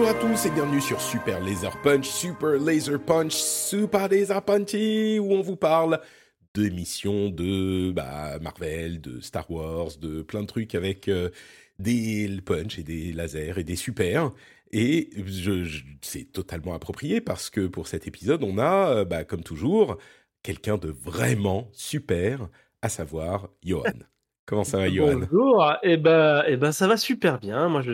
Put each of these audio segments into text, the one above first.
Bonjour à tous et bienvenue sur Super Laser Punch, Super Laser Punch, Super Laser Punchy, où on vous parle d'émissions de bah, Marvel, de Star Wars, de plein de trucs avec euh, des punch et des lasers et des super. Et c'est totalement approprié parce que pour cet épisode, on a, euh, bah, comme toujours, quelqu'un de vraiment super, à savoir Johan. Comment ça va, Johan Bonjour, et ben, eh ben ça va super bien. Moi, je,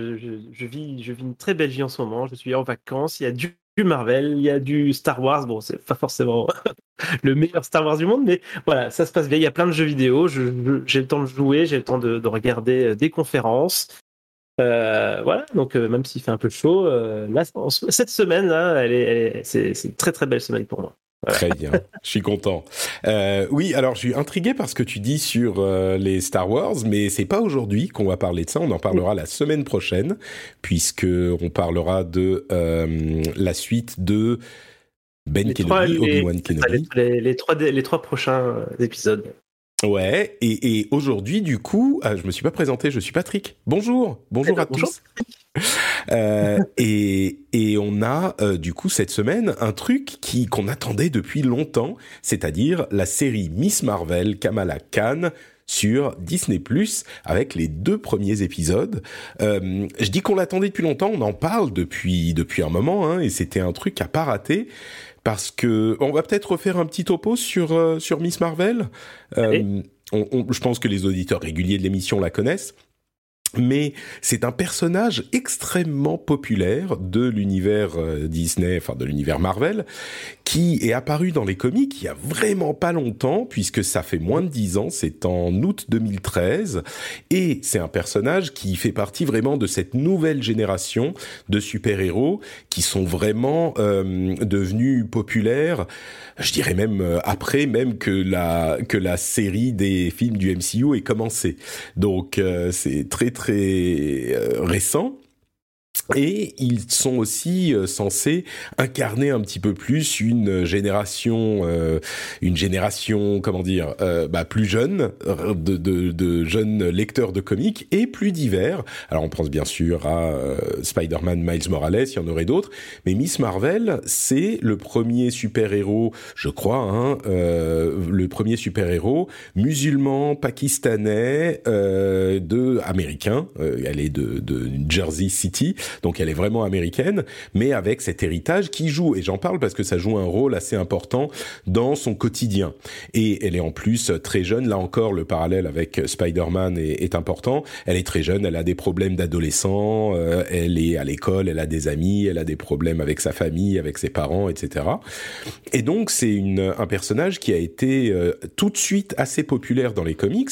vis, je vis une très belle vie en ce moment. Je suis en vacances. Il y a du, Marvel, il y a du Star Wars. Bon, c'est pas forcément le meilleur Star Wars du monde, mais voilà, ça se passe bien. Il y a plein de jeux vidéo. J'ai le temps de jouer, j'ai le temps de, de regarder euh, des conférences. Euh, voilà, donc euh, même s'il fait un peu chaud, cette semaine c'est une très très belle semaine pour moi. Très bien, je suis content. Euh, oui, alors je suis intrigué par ce que tu dis sur euh, les Star Wars, mais c'est pas aujourd'hui qu'on va parler de ça. On en parlera la semaine prochaine, puisque on parlera de euh, la suite de Ben Les Kenobi, Obi-Wan Kenobi. les- les trois, les trois prochains épisodes. Ouais, et, et aujourd'hui, du coup, ah, je me suis pas présenté, je suis Patrick. Bonjour, bonjour Eh ben, à bonjour. tous. Euh, et, et on a euh, du coup cette semaine un truc qui qu'on attendait depuis longtemps, c'est-à-dire la série Miss Marvel Kamala Khan sur Disney Plus avec les deux premiers épisodes. Euh, je dis qu'on l'attendait depuis longtemps, on en parle depuis depuis un moment, hein, et c'était un truc à pas rater parce que on va peut-être refaire un petit topo sur euh, sur Miss Marvel. Euh, on- on- je pense que les auditeurs réguliers de l'émission la connaissent. Mais c'est un personnage extrêmement populaire de l'univers euh, Disney, enfin de l'univers Marvel, qui est apparu dans les comics il y a vraiment pas longtemps, puisque ça fait moins de dix ans, c'est en août 2013, et c'est un personnage qui fait partie vraiment de cette nouvelle génération de super-héros qui sont vraiment euh, devenus populaires, je dirais même euh, après même que la, que la série des films du MCU ait commencé. Donc euh, c'est très très euh, récent. Et ils sont aussi euh, censés incarner un petit peu plus une génération, euh, une génération, comment dire, euh, bah, plus jeune, euh, de, de, de jeunes lecteurs de comics et plus divers. Alors on pense bien sûr à euh, Spider-Man, Miles Morales, il y en aurait d'autres, mais Miss Marvel, c'est le premier super-héros, je crois, hein, euh, le premier super-héros musulman, pakistanais, euh, de américain. Euh, elle est de, de Jersey City, donc elle est vraiment américaine, mais avec cet héritage qui joue. Et j'en parle parce que ça joue un rôle assez important dans son quotidien. Et elle est en plus très jeune. Là encore, le parallèle avec Spider-Man est, important. Elle est très jeune, elle a des problèmes d'adolescent, euh, elle est à l'école, elle a des amis, elle a des problèmes avec sa famille, avec ses parents, etc. Et donc c'est un personnage qui a été euh, tout de suite assez populaire dans les comics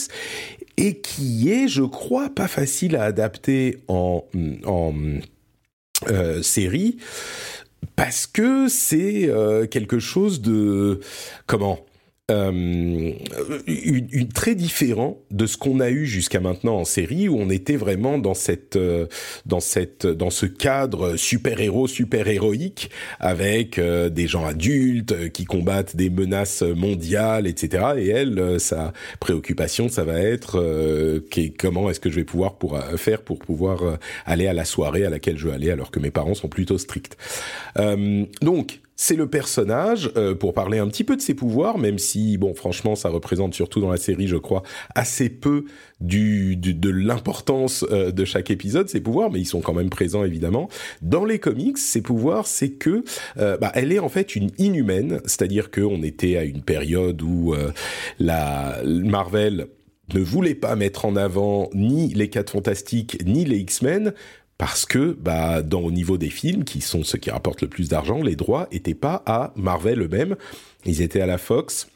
et qui est, je crois, pas facile à adapter en en euh, série parce que c'est euh, quelque chose de comment? Euh, très différent de ce qu'on a eu jusqu'à maintenant en série où on était vraiment dans cette euh, dans cette dans ce cadre super héros super héroïque avec euh, des gens adultes euh, qui combattent des menaces mondiales etc et elle sa préoccupation ça va être euh, comment est-ce que je vais pouvoir pour faire pour pouvoir aller à la soirée à laquelle je veux aller alors que mes parents sont plutôt stricts. Euh, donc c'est le personnage, euh, pour parler un petit peu de ses pouvoirs, même si, bon, franchement, ça représente surtout dans la série, je crois, assez peu du, du- de l'importance euh, de chaque épisode, ses pouvoirs, mais ils sont quand même présents, évidemment. Dans les comics, ses pouvoirs, c'est que, euh, bah, elle est en fait une inhumaine, c'est-à-dire qu'on était à une période où euh, la Marvel ne voulait pas mettre en avant ni les quatre fantastiques ni les X-Men parce que bah dans au niveau des films qui sont ceux qui rapportent le plus d'argent, les droits étaient pas à Marvel eux-mêmes, ils étaient à la Fox.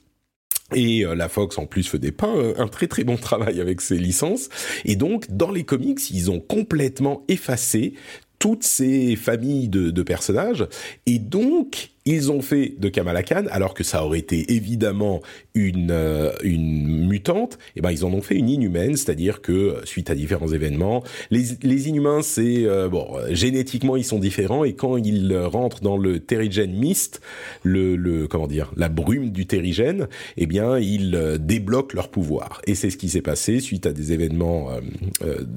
Et euh, la Fox en plus faisait pas un, un très très bon travail avec ses licences. Et donc dans les comics, ils ont complètement effacé toutes ces familles de, de personnages. Et donc, ils ont fait de Kamala Khan, alors que ça aurait été évidemment une, euh, une mutante, et eh ben ils en ont fait une inhumaine, c'est-à-dire que suite à différents événements, les, les inhumains, c'est euh, bon, génétiquement ils sont différents et quand ils rentrent dans le terrigène mist, le, le comment dire, la brume du terrigène, eh bien ils euh, débloquent leur pouvoir. Et c'est ce qui s'est passé suite à des événements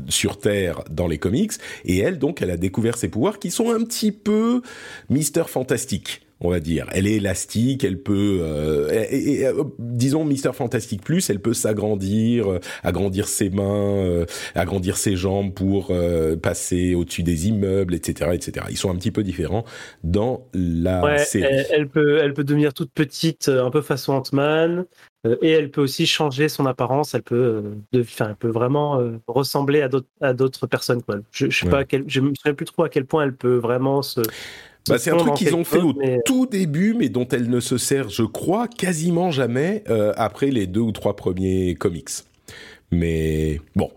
sur Terre dans les comics. Et elle, donc, elle a découvert ses pouvoirs qui sont un petit peu Mister Fantastique on va dire. Elle est élastique, elle peut, euh, et, euh, disons Mister Fantastic Plus, elle peut s'agrandir, euh, agrandir ses mains, agrandir ses jambes pour passer au-dessus des immeubles, etc., etc. Ils sont un petit peu différents dans la série. Elle, elle, peut, elle peut devenir toute petite, un peu façon Ant-Man. Et elle peut aussi changer son apparence. Elle peut, de, elle peut vraiment ressembler à d'autres personnes. Quoi. Je, je sais pas, quel, je me souviens plus trop à quel point elle peut vraiment se, bah, c'est un truc qu'ils ont fait au tout début, mais dont elle ne se sert, je crois, quasiment jamais euh, après les deux ou trois premiers comics. Mais bon.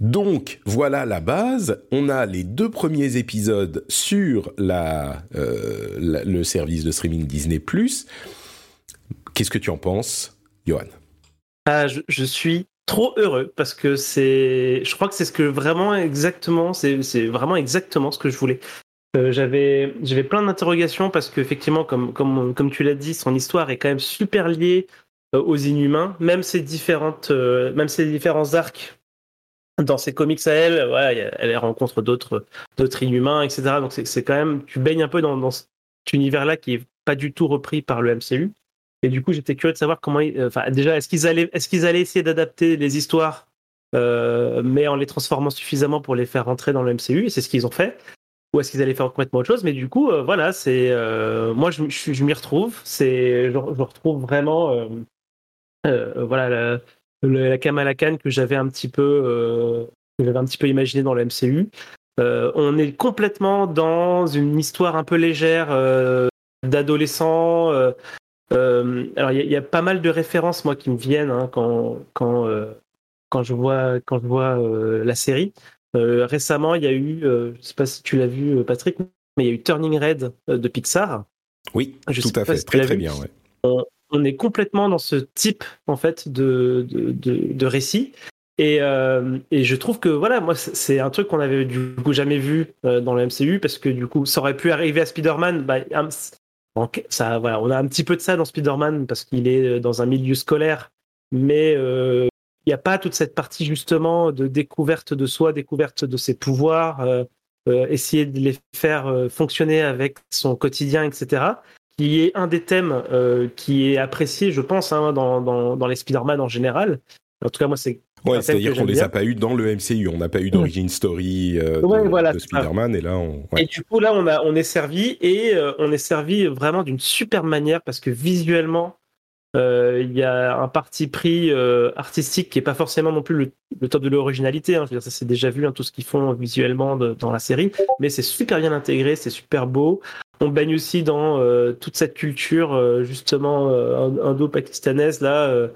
Donc voilà la base. On a les deux premiers épisodes sur la, euh, le service de streaming Disney+. Qu'est-ce que tu en penses, Johan? Ah, je, je, suis trop heureux parce que c'est, je crois que c'est ce que vraiment exactement, c'est vraiment exactement ce que je voulais. Euh, j'avais j'avais plein d'interrogations parce qu'effectivement, comme, comme, comme tu l'as dit, son histoire est quand même super liée euh, aux Inhumains, même ses différentes euh, même ses différents arcs dans ses comics à elle, ouais, elle rencontre d'autres d'autres Inhumains, etc. Donc c'est quand même tu baignes un peu dans, dans cet univers-là qui est pas du tout repris par le MCU. Et du coup, j'étais curieux de savoir comment, enfin déjà, est-ce qu'ils allaient est-ce qu'ils allaient essayer d'adapter les histoires mais en les transformant suffisamment pour les faire rentrer dans le MCU, et c'est ce qu'ils ont fait ou est-ce qu'ils allaient faire complètement autre chose Mais du coup, euh, voilà, c'est euh, moi je, je, m'y retrouve. C'est je, retrouve vraiment euh, voilà la, la Kamala Khan que j'avais un petit peu que j'avais un petit peu imaginé dans le MCU. on est complètement dans une histoire un peu légère d'adolescents. alors il y, y, a pas mal de références moi qui me viennent hein, quand quand quand je vois quand je vois la série. Euh, récemment, il y a eu, euh, je ne sais pas si tu l'as vu, euh, Patrick, mais il y a eu Turning Red de Pixar. Oui, tout à fait, très très bien. On, est complètement dans ce type en fait de, de, de, récit. Et, et, je trouve que voilà, moi, c'est un truc qu'on avait du coup jamais vu dans le MCU parce que du coup, ça aurait pu arriver à Spider-Man. Bah, ça, voilà, on a un petit peu de ça dans Spider-Man parce qu'il est dans un milieu scolaire, mais il n'y a pas toute cette partie justement de découverte de soi, découverte de ses pouvoirs, euh, euh, essayer de les faire euh, fonctionner avec son quotidien, etc. Qui est un des thèmes qui est apprécié, je pense, hein, dans, dans, dans, les Spider-Man en général. En tout cas, moi, c'est Ouais, c'est-à-dire qu'on les a pas eu dans le MCU, on n'a pas eu d'origine story de, de Spider-Man, et là, on. Ouais. Et du coup, là, on a, on est servi et on est servi vraiment d'une super manière parce que visuellement, il y a un parti pris euh, artistique qui est pas forcément non plus le, top de l'originalité. Hein. Je veux dire, ça c'est déjà vu hein, tout ce qu'ils font visuellement dans la série, mais c'est super bien intégré, c'est super beau. On baigne aussi dans euh, toute cette culture justement indo-pakistanaise là,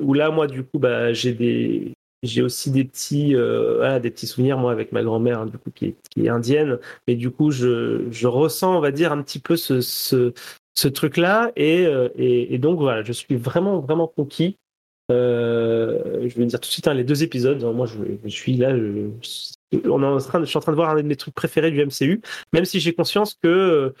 où là moi du coup bah, j'ai aussi des petits des petits souvenirs moi avec ma grand-mère du coup qui est, indienne, mais du coup je, ressens on va dire un petit peu ce ce truc-là. Euh, et, donc voilà, je suis vraiment, vraiment conquis. Euh, je vais dire tout de suite hein, les deux épisodes. Moi, je, suis là. Je, on est en train, je suis en train de voir un de mes trucs préférés du MCU, même si j'ai conscience que,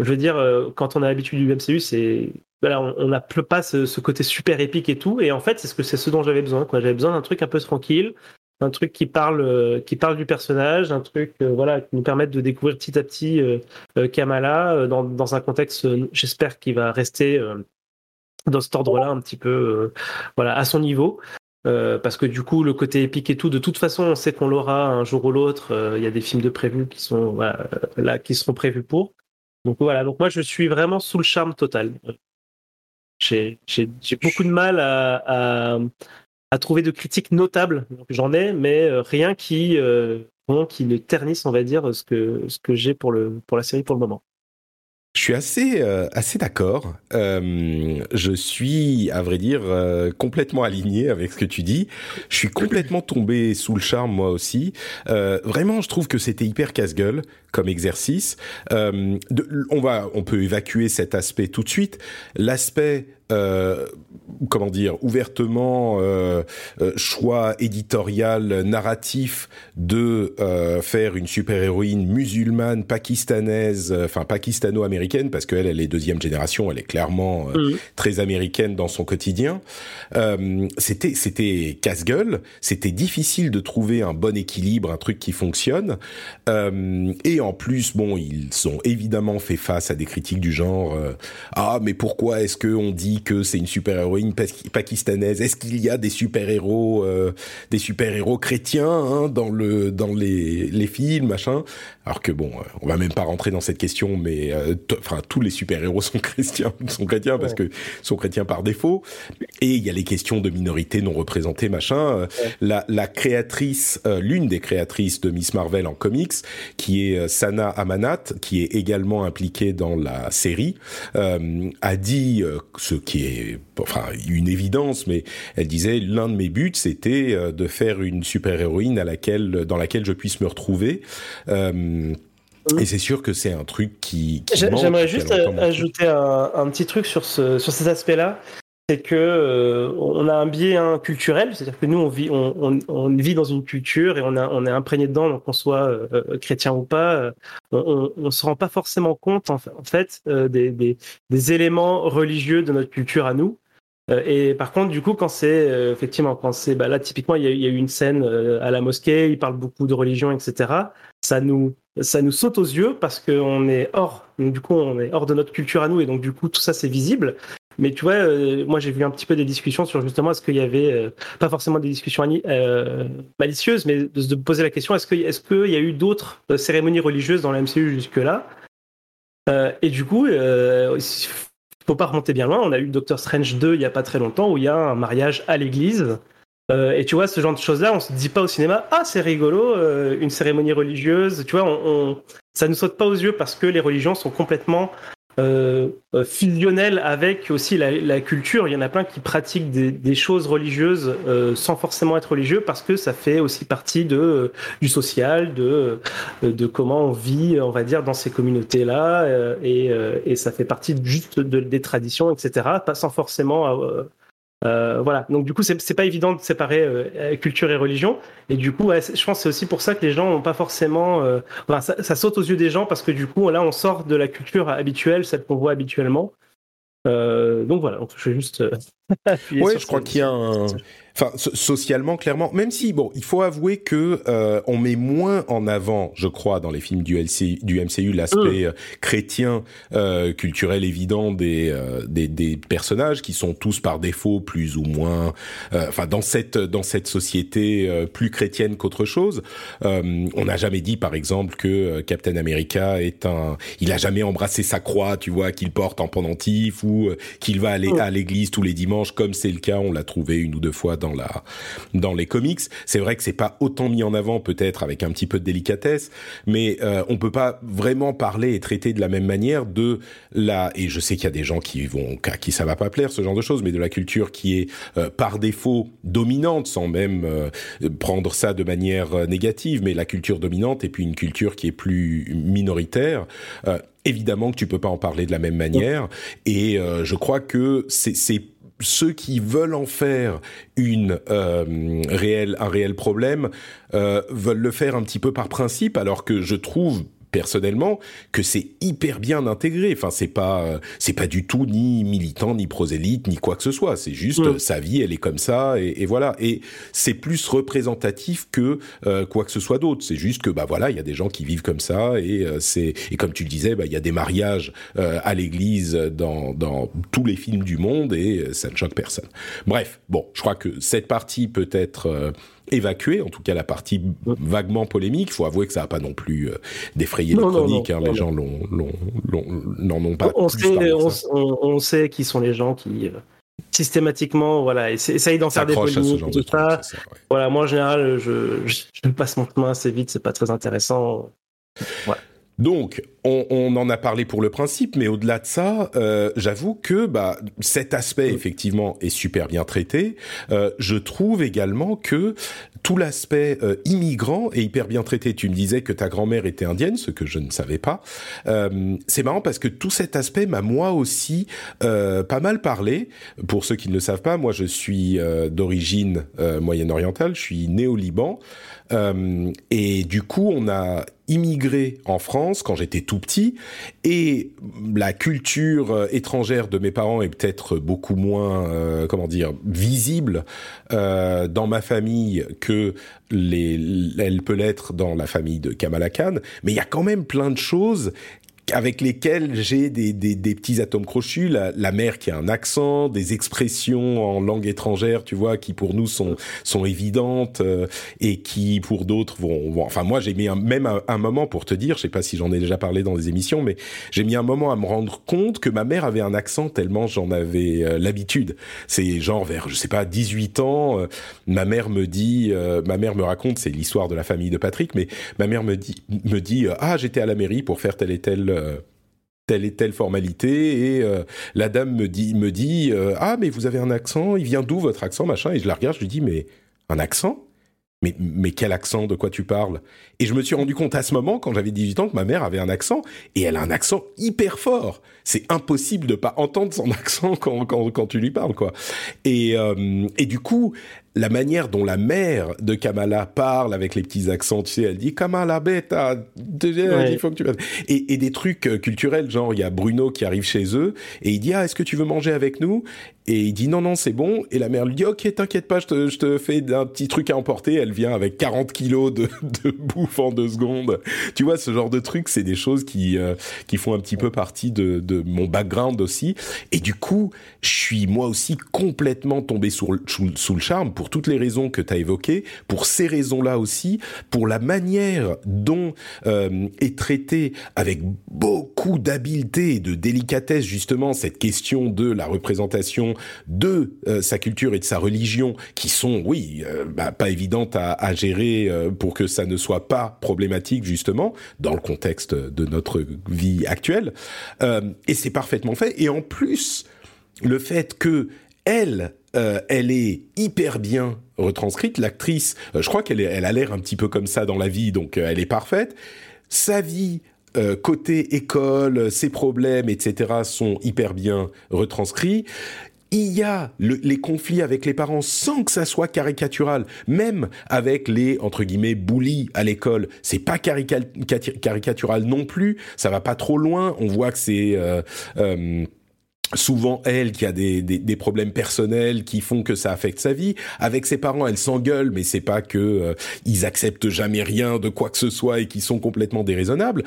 je veux dire, euh, quand on a l'habitude du MCU, c'est voilà, on n'a pas ce, ce, côté super épique et tout. Et en fait, c'est ce que c'est ce dont j'avais besoin. J'avais besoin d'un truc un peu tranquille, un truc qui parle, euh, qui parle du personnage, un truc euh, voilà, qui nous permette de découvrir petit à petit euh, Kamala dans, dans, un contexte, j'espère, qu'il va rester dans cet ordre-là un petit peu voilà, à son niveau. parce que du coup, le côté épique et tout, de toute façon, on sait qu'on l'aura un jour ou l'autre. Il y a des films de prévus qui sont là, qui seront prévus pour. Donc voilà. Donc moi, je suis vraiment sous le charme total. J'ai beaucoup de mal à, à trouver de critiques notables. J'en ai, mais euh, rien qui, euh, qui ne ternissent, on va dire, ce que, ce que j'ai pour, pour la série pour le moment. Je suis assez euh, assez d'accord. Euh, je suis, à vrai dire, complètement aligné avec ce que tu dis. Je suis complètement tombé sous le charme moi aussi. vraiment, je trouve que c'était hyper casse-gueule comme exercice. On va, on peut évacuer cet aspect tout de suite. L'aspect euh, comment dire, ouvertement euh, euh, choix éditorial, narratif de faire une super-héroïne musulmane, pakistanaise, enfin pakistano-américaine, parce qu'elle, elle est deuxième génération, elle est clairement mmh. très américaine dans son quotidien. c'était c'était casse-gueule, c'était difficile de trouver un bon équilibre, un truc qui fonctionne. et en plus, bon, ils ont évidemment fait face à des critiques du genre ah mais pourquoi est-ce que on dit que c'est une super-héroïne pakistanaise. Est-ce qu'il y a des super-héros, euh, des super-héros chrétiens hein, dans le dans les, les films, machin? Alors que bon, euh, on va même pas rentrer dans cette question, mais euh, enfin tous les super-héros sont chrétiens, sont chrétiens parce que sont chrétiens par défaut. Et il y a les questions de minorités non représentées, machin. La, la créatrice, l'une des créatrices de Miss Marvel en comics, qui est Sana Amanat, qui est également impliquée dans la série, a dit ce qui est enfin une évidence, mais elle disait l'un de mes buts c'était euh, de faire une super héroïne à laquelle dans laquelle je puisse me retrouver. Euh, et c'est sûr que c'est un truc qui. J'aimerais juste ajouter un, petit truc sur, ce, sur ces aspects-là. C'est que euh, on a un biais hein, culturel, c'est-à-dire que nous on vit, on, on, vit dans une culture et on, a, on est imprégné dedans, donc qu'on soit chrétien ou pas, on, ne se rend pas forcément compte en fait, des, des, des, éléments religieux de notre culture à nous. Euh, et par contre, du coup, quand c'est euh, effectivement, quand c'est bah là typiquement, il y, a, eu une scène euh, à la mosquée, il parle beaucoup de religion, etc. Ça nous ça nous saute aux yeux parce qu'on est hors, du coup, on est hors de notre culture à nous et donc du coup, tout ça c'est visible. Mais tu vois, moi j'ai vu un petit peu des discussions sur justement est-ce qu'il y avait pas forcément des discussions malicieuses, mais de se poser la question est-ce que est-ce qu'il y a eu d'autres cérémonies religieuses dans la MCU jusque là Et du coup, faut pas remonter bien loin. On a eu Doctor Strange 2 il y a pas très longtemps où il y a un mariage à l'église. Euh, et tu vois, ce genre de choses-là, on se dit pas au cinéma, ah, c'est rigolo, euh, une cérémonie religieuse. Tu vois, ça nous saute pas aux yeux parce que les religions sont complètement euh, euh, fusionnel avec aussi la, culture. Il y en a plein qui pratiquent des, choses religieuses sans forcément être religieux parce que ça fait aussi partie du social, de comment on vit, on va dire, dans ces communautés-là, et, ça fait partie juste de, des traditions, etc. Pas sans forcément euh, voilà. Donc du coup, c'est pas évident de séparer euh, culture et religion. Et du coup, je pense que c'est aussi pour ça que les gens n'ont pas forcément. Euh, enfin, ça, ça, saute aux yeux des gens parce que du coup, là, on sort de la culture habituelle, celle qu'on voit habituellement. donc voilà. Donc, je vais juste. ouais, je crois qu'il y a un. Enfin, socialement, clairement, même si bon, il faut avouer que euh, on met moins en avant, je crois, dans les films du, LC, du MCU, l'aspect mm. euh, chrétien, euh, culturel évident des, euh, des, des personnages qui sont tous par défaut plus ou moins, euh, enfin, dans cette dans cette société plus chrétienne qu'autre chose. on n'a jamais dit, par exemple, que Captain America est un, il a jamais embrassé sa croix, tu vois, qu'il porte en pendentif ou qu'il va aller mm. à l'église tous les dimanches, comme c'est le cas, on l'a trouvé une ou deux fois dans la dans les comics. C'est vrai que c'est pas autant mis en avant peut-être avec un petit peu de délicatesse, mais euh, on peut pas vraiment parler et traiter de la même manière de la et je sais qu'il y a des gens qui vont à qui ça va pas plaire ce genre de choses, mais de la culture qui est euh, par défaut dominante sans même euh, prendre ça de manière euh, négative, mais la culture dominante et puis une culture qui est plus minoritaire évidemment que tu peux pas en parler de la même manière et je crois que c'est ceux qui veulent en faire euh, un réel problème euh, veulent le faire un petit peu par principe, alors que je trouve personnellement que c'est hyper bien intégré. Enfin, c'est pas euh, c'est pas du tout ni militant, ni prosélyte, ni quoi que ce soit. C'est juste sa vie, elle est comme ça, et, voilà. Et c'est plus représentatif que euh, quoi que ce soit d'autre. C'est juste que bah voilà, il y a des gens qui vivent comme ça, et euh, c'est et comme tu le disais, bah il y a des mariages à l'église dans dans tous les films du monde, et ça ne choque personne. Bref, bon, je crois que cette partie peut être évacuer, en tout cas la partie vaguement polémique. Il faut avouer que ça n'a pas non plus euh, défrayé les chroniques. hein, les gens n'en ont pas. On, sait, on, sait qui sont les gens qui, systématiquement, voilà, essaye d'en faire des polémiques, tout ça. Voilà, moi en général, je, je, passe mon chemin assez vite, c'est pas très intéressant. Ouais. Donc, on, en a parlé pour le principe, mais au-delà de ça, euh, j'avoue que bah, cet aspect effectivement est super bien traité. Euh, je trouve également que tout l'aspect euh, immigrant est hyper bien traité. Tu me disais que ta grand-mère était indienne, ce que je ne savais pas. c'est marrant parce que tout cet aspect m'a moi aussi pas mal parlé. Pour ceux qui ne le savent pas, moi je suis d'origine moyenne-orientale, je suis né au Liban. Et du coup, on a immigré en France quand j'étais tout petit. Et la culture euh, étrangère de mes parents est peut-être beaucoup moins euh, comment dire visible euh, dans ma famille que les, elle peut l'être dans la famille de Kamala Khan. Mais il y a quand même plein de choses avec lesquels j'ai des, des, des, petits atomes crochus, la, la, mère qui a un accent, des expressions en langue étrangère, tu vois, qui pour nous sont sont évidentes euh, et qui pour d'autres vont, Enfin, moi, j'ai mis un, même un, moment pour te dire, je sais pas si j'en ai déjà parlé dans des émissions, mais j'ai mis un moment à me rendre compte que ma mère avait un accent tellement j'en avais euh, l'habitude. C'est genre vers, je sais pas, 18 ans, euh, ma mère me dit, ma mère me raconte, c'est l'histoire de la famille de Patrick, mais ma mère me dit, me dit, ah, j'étais à la mairie pour faire telle et telle euh, telle et telle formalité et euh, la dame me dit me dit euh, ah mais vous avez un accent il vient d'où votre accent machin et je la regarde je lui dis mais un accent? Mais, mais quel accent De quoi tu parles? Et je me suis rendu compte à ce moment, quand j'avais 18 ans, que ma mère avait un accent, et elle a un accent hyper fort. C'est impossible de pas entendre son accent quand, quand, quand tu lui parles, quoi. Et, et du coup, la manière dont la mère de Kamala parle avec les petits accents, tu sais, elle dit Kamala bêta, il faut que tu et, et des trucs euh, culturels, genre il y a Bruno qui arrive chez eux et il dit ah est-ce que tu veux manger avec nous? Et il dit non non c'est bon. Et la mère lui dit ok t'inquiète pas je te, je te fais un petit truc à emporter. Elle vient avec 40 kilos de, de bouffe en deux secondes. Tu vois ce genre de trucs c'est des choses qui euh, qui font un petit peu partie de, de mon background aussi. Et du coup je suis moi aussi complètement tombé sous, sous, sous le charme pour toutes les raisons que tu as évoquées, pour ces raisons-là aussi, pour la manière dont euh, est traitée avec beaucoup d'habileté et de délicatesse justement cette question de la représentation de euh, sa culture et de sa religion, qui sont, oui, euh, bah, pas évidentes à, à gérer pour que ça ne soit pas problématique justement dans le contexte de notre vie actuelle. et c'est parfaitement fait. Et en plus, le fait que elle euh, elle est hyper bien retranscrite. L'actrice, euh, je crois qu'elle elle a l'air un petit peu comme ça dans la vie, donc euh, elle est parfaite. Sa vie côté école, ses problèmes, etc. sont hyper bien retranscrits il y a les conflits avec les parents sans que ça soit caricatural, même avec les entre guillemets bullies à l'école, c'est pas caricatural non plus, ça va pas trop loin, on voit que c'est souvent elle qui a des, des, problèmes personnels qui font que ça affecte sa vie. Avec ses parents, elle s'engueule, mais c'est pas que euh, ils acceptent jamais rien de quoi que ce soit et qui sont complètement déraisonnables.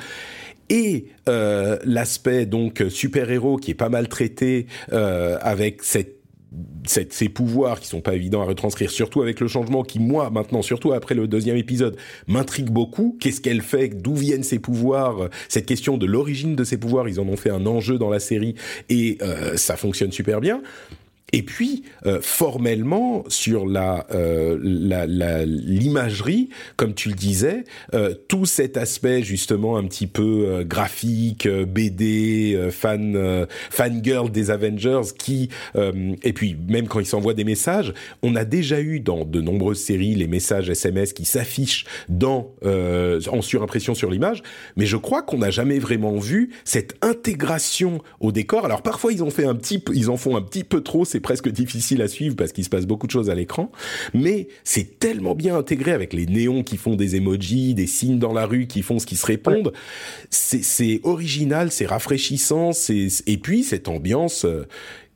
Et euh, l'aspect donc super héros qui est pas mal traité euh, avec cette ces pouvoirs qui sont pas évidents à retranscrire, surtout avec le changement qui, moi, maintenant, surtout après le deuxième épisode, m'intrigue beaucoup. Qu'est-ce qu'elle fait? D'où viennent ses pouvoirs? Cette question de l'origine de ses pouvoirs, ils en ont fait un enjeu dans la série et euh, ça fonctionne super bien. Et puis, euh, formellement, sur la euh, l'imagerie, comme tu le disais, euh, tout cet aspect justement un petit peu euh, graphique, euh, BD, fan fangirl des Avengers, qui et puis même quand ils s'envoient des messages, on a déjà eu dans de nombreuses séries les messages SMS qui s'affichent dans en surimpression sur l'image, mais je crois qu'on n'a jamais vraiment vu cette intégration au décor. Alors parfois ils ont fait un petit, ils en font un petit peu trop c'est presque difficile à suivre parce qu'il se passe beaucoup de choses à l'écran, mais c'est tellement bien intégré avec les néons qui font des emojis, des signes dans la rue qui font ce qui se répondent. C'est original, c'est rafraîchissant, et puis cette ambiance euh,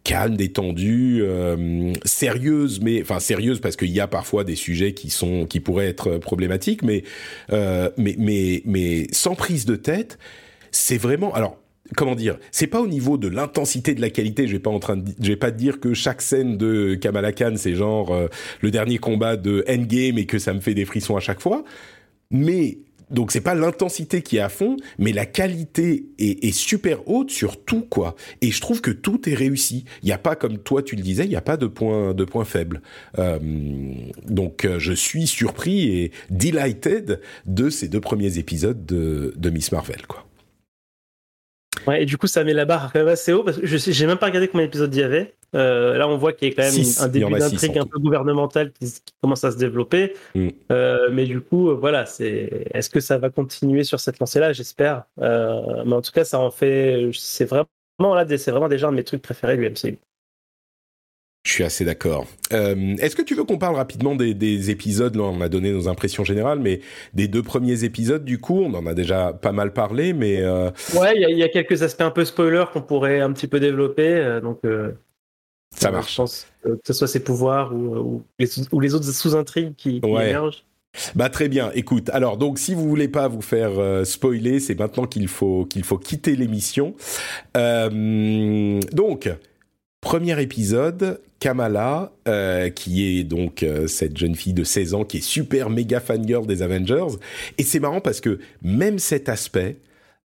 calme, détendue, euh, sérieuse, mais enfin sérieuse parce qu'il y a parfois des sujets qui sont qui pourraient être problématiques, mais euh, mais mais mais sans prise de tête. C'est vraiment alors comment dire, c'est pas au niveau de l'intensité de la qualité. Je vais pas en train de, pas dire que chaque scène de Kamala Khan c'est genre euh, le dernier combat de Endgame et que ça me fait des frissons à chaque fois. Mais donc c'est pas l'intensité qui est à fond, mais la qualité est, est, super haute sur tout quoi. Et je trouve que tout est réussi. Il n'y a pas comme toi tu le disais, il n'y a pas de point de point faible. Euh, donc euh, je suis surpris et delighted de ces deux premiers épisodes de, de Miss Marvel quoi. Ouais, et du coup, ça met la barre quand même assez haut parce que je sais, j'ai même pas regardé combien d'épisodes il y avait. Euh, là, on voit qu'il y a quand même Six. un début d'intrigue un peu gouvernementale qui, qui commence à se développer. Mm. Euh, mais du coup, euh, voilà, c'est. Est-ce que ça va continuer sur cette lancée-là? J'espère. Euh, mais en tout cas, ça en fait. C'est vraiment là, c'est vraiment déjà un de mes trucs préférés du MCU. Je suis assez d'accord. Euh, Est-ce que tu veux qu'on parle rapidement des, des épisodes? Là, on a donné nos impressions générales, mais des deux premiers épisodes, du coup, on en a déjà pas mal parlé, mais euh, Ouais, il y, a- il y a quelques aspects un peu spoilers qu'on pourrait un petit peu développer. euh, donc, ça marche. Je pense que ce soit ses pouvoirs ou, ou les, sous- ou les autres sous-intrigues qui, qui Ouais. émergent. Bah très bien. Écoute, alors donc si vous voulez pas vous faire euh, spoiler, c'est maintenant qu'il faut qu'il faut quitter l'émission. Euh, donc premier épisode, Kamala, euh, qui est donc euh, cette jeune fille de 16 ans qui est super méga fangirl des Avengers. Et c'est marrant parce que même cet aspect,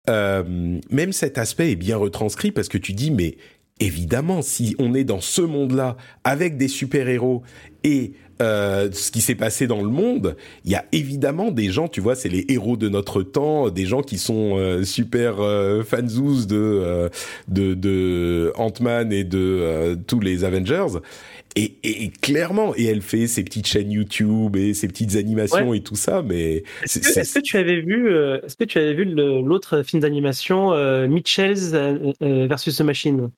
euh, même cet aspect est bien retranscrit parce que tu dis mais évidemment si on est dans ce monde-là avec des super-héros et euh, ce qui s'est passé dans le monde, il y a évidemment des gens, tu vois, c'est les héros de notre temps, des gens qui sont euh, super euh, fanzous de, euh, de, de Ant-Man et de tous les Avengers. Et, et- et clairement, et elle fait ses petites chaînes YouTube et ses petites animations et tout ça, mais Est-ce que, tu avais vu, est-ce que tu avais vu l'autre film d'animation Mitchells versus The Machine?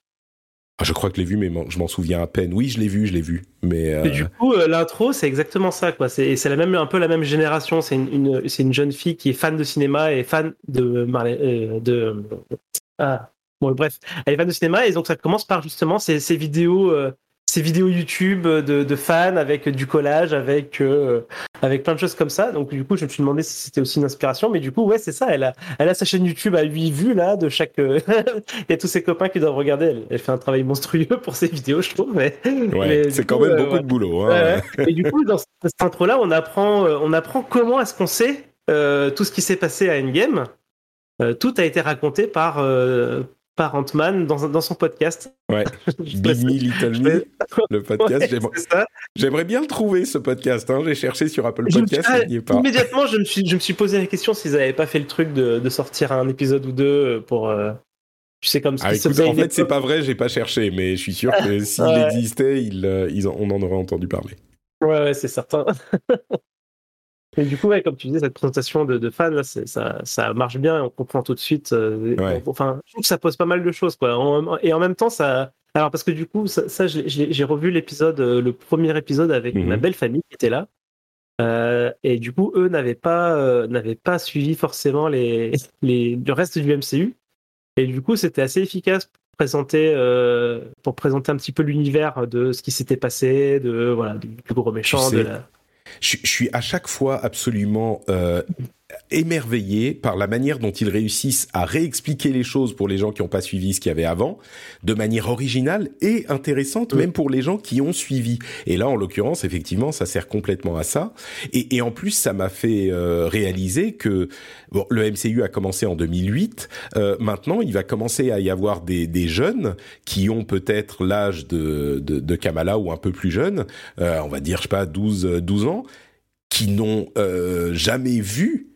Ah, je crois que je l'ai vu, mais je m'en souviens à peine. Oui, je l'ai vu, je l'ai vu, mais euh, du coup, euh, l'intro, c'est exactement ça, quoi. C'est la même, un peu la même génération. C'est une, c'est une jeune fille qui est fan de cinéma et fan euh, de ah bon bref, elle est fan de cinéma et donc ça commence par justement ces vidéos. Euh, ces vidéos YouTube de, de fans avec du collage, avec euh, avec plein de choses comme ça. Donc du coup, je me suis demandé si c'était aussi une inspiration, mais du coup, ouais, c'est ça. Elle a, elle a sa chaîne YouTube à 8 vues là de chaque. euh, Il y a tous ses copains qui doivent regarder. Elle, elle fait un travail monstrueux pour ses vidéos, je trouve. Mais, ouais, c'est quand coup, même euh, beaucoup ouais. de boulot. Hein. Ouais. Et du coup, dans cette intro-là, on apprend, euh, on apprend comment est-ce qu'on sait euh, tout ce qui s'est passé à Endgame. Euh, tout a été raconté par, euh, par Ant-Man dans, dans son podcast. Ouais. Big Me, Little Me, le podcast. Ouais, J'aimerais- bien le trouver, ce podcast. Hein. J'ai cherché sur Apple Je me suis- Podcast, ah, il n'y est pas. immédiatement, je me, suis, je me suis posé la question s'ils n'avaient pas fait le truc de, de sortir un épisode ou deux pour. euh, tu sais, comme Ah, écoute, en fait, c'est pas vrai, j'ai pas cherché, mais je suis sûr que s'il Ouais. existait, il, euh, ils en- on en aurait entendu parler. Ouais, ouais, c'est certain. Et du coup, ouais, comme tu disais, cette présentation de, de fans, là, ça, ça marche bien et on comprend tout de suite. euh, Ouais. Enfin, je trouve que ça pose pas mal de choses, quoi. Et en même temps, ça. Alors, parce que du coup, ça, ça, j'ai- revu l'épisode, euh, le premier épisode avec Mhm. ma belle famille qui était là. Euh, et du coup, eux n'avaient pas, euh, n'avaient pas suivi forcément les, les, le reste du MCU. Et du coup, c'était assez efficace pour présenter, pour présenter un petit peu l'univers de ce qui s'était passé, de voilà, du gros méchant, sais, de la. Je, je suis à chaque fois absolument euh, émerveillé par la manière dont ils réussissent à réexpliquer les choses pour les gens qui n'ont pas suivi ce qu'il y avait avant, de manière originale et intéressante, même pour les gens qui ont suivi. Et là, en l'occurrence, effectivement, ça sert complètement à ça. Et, et en plus, ça m'a fait euh, réaliser que bon, le MCU a commencé en 2008. Euh, maintenant, il va commencer à y avoir des, des jeunes qui ont peut-être l'âge de, de, de Kamala ou un peu plus jeunes, euh, on va dire, je sais pas, 12, euh, 12 ans, qui n'ont euh, jamais vu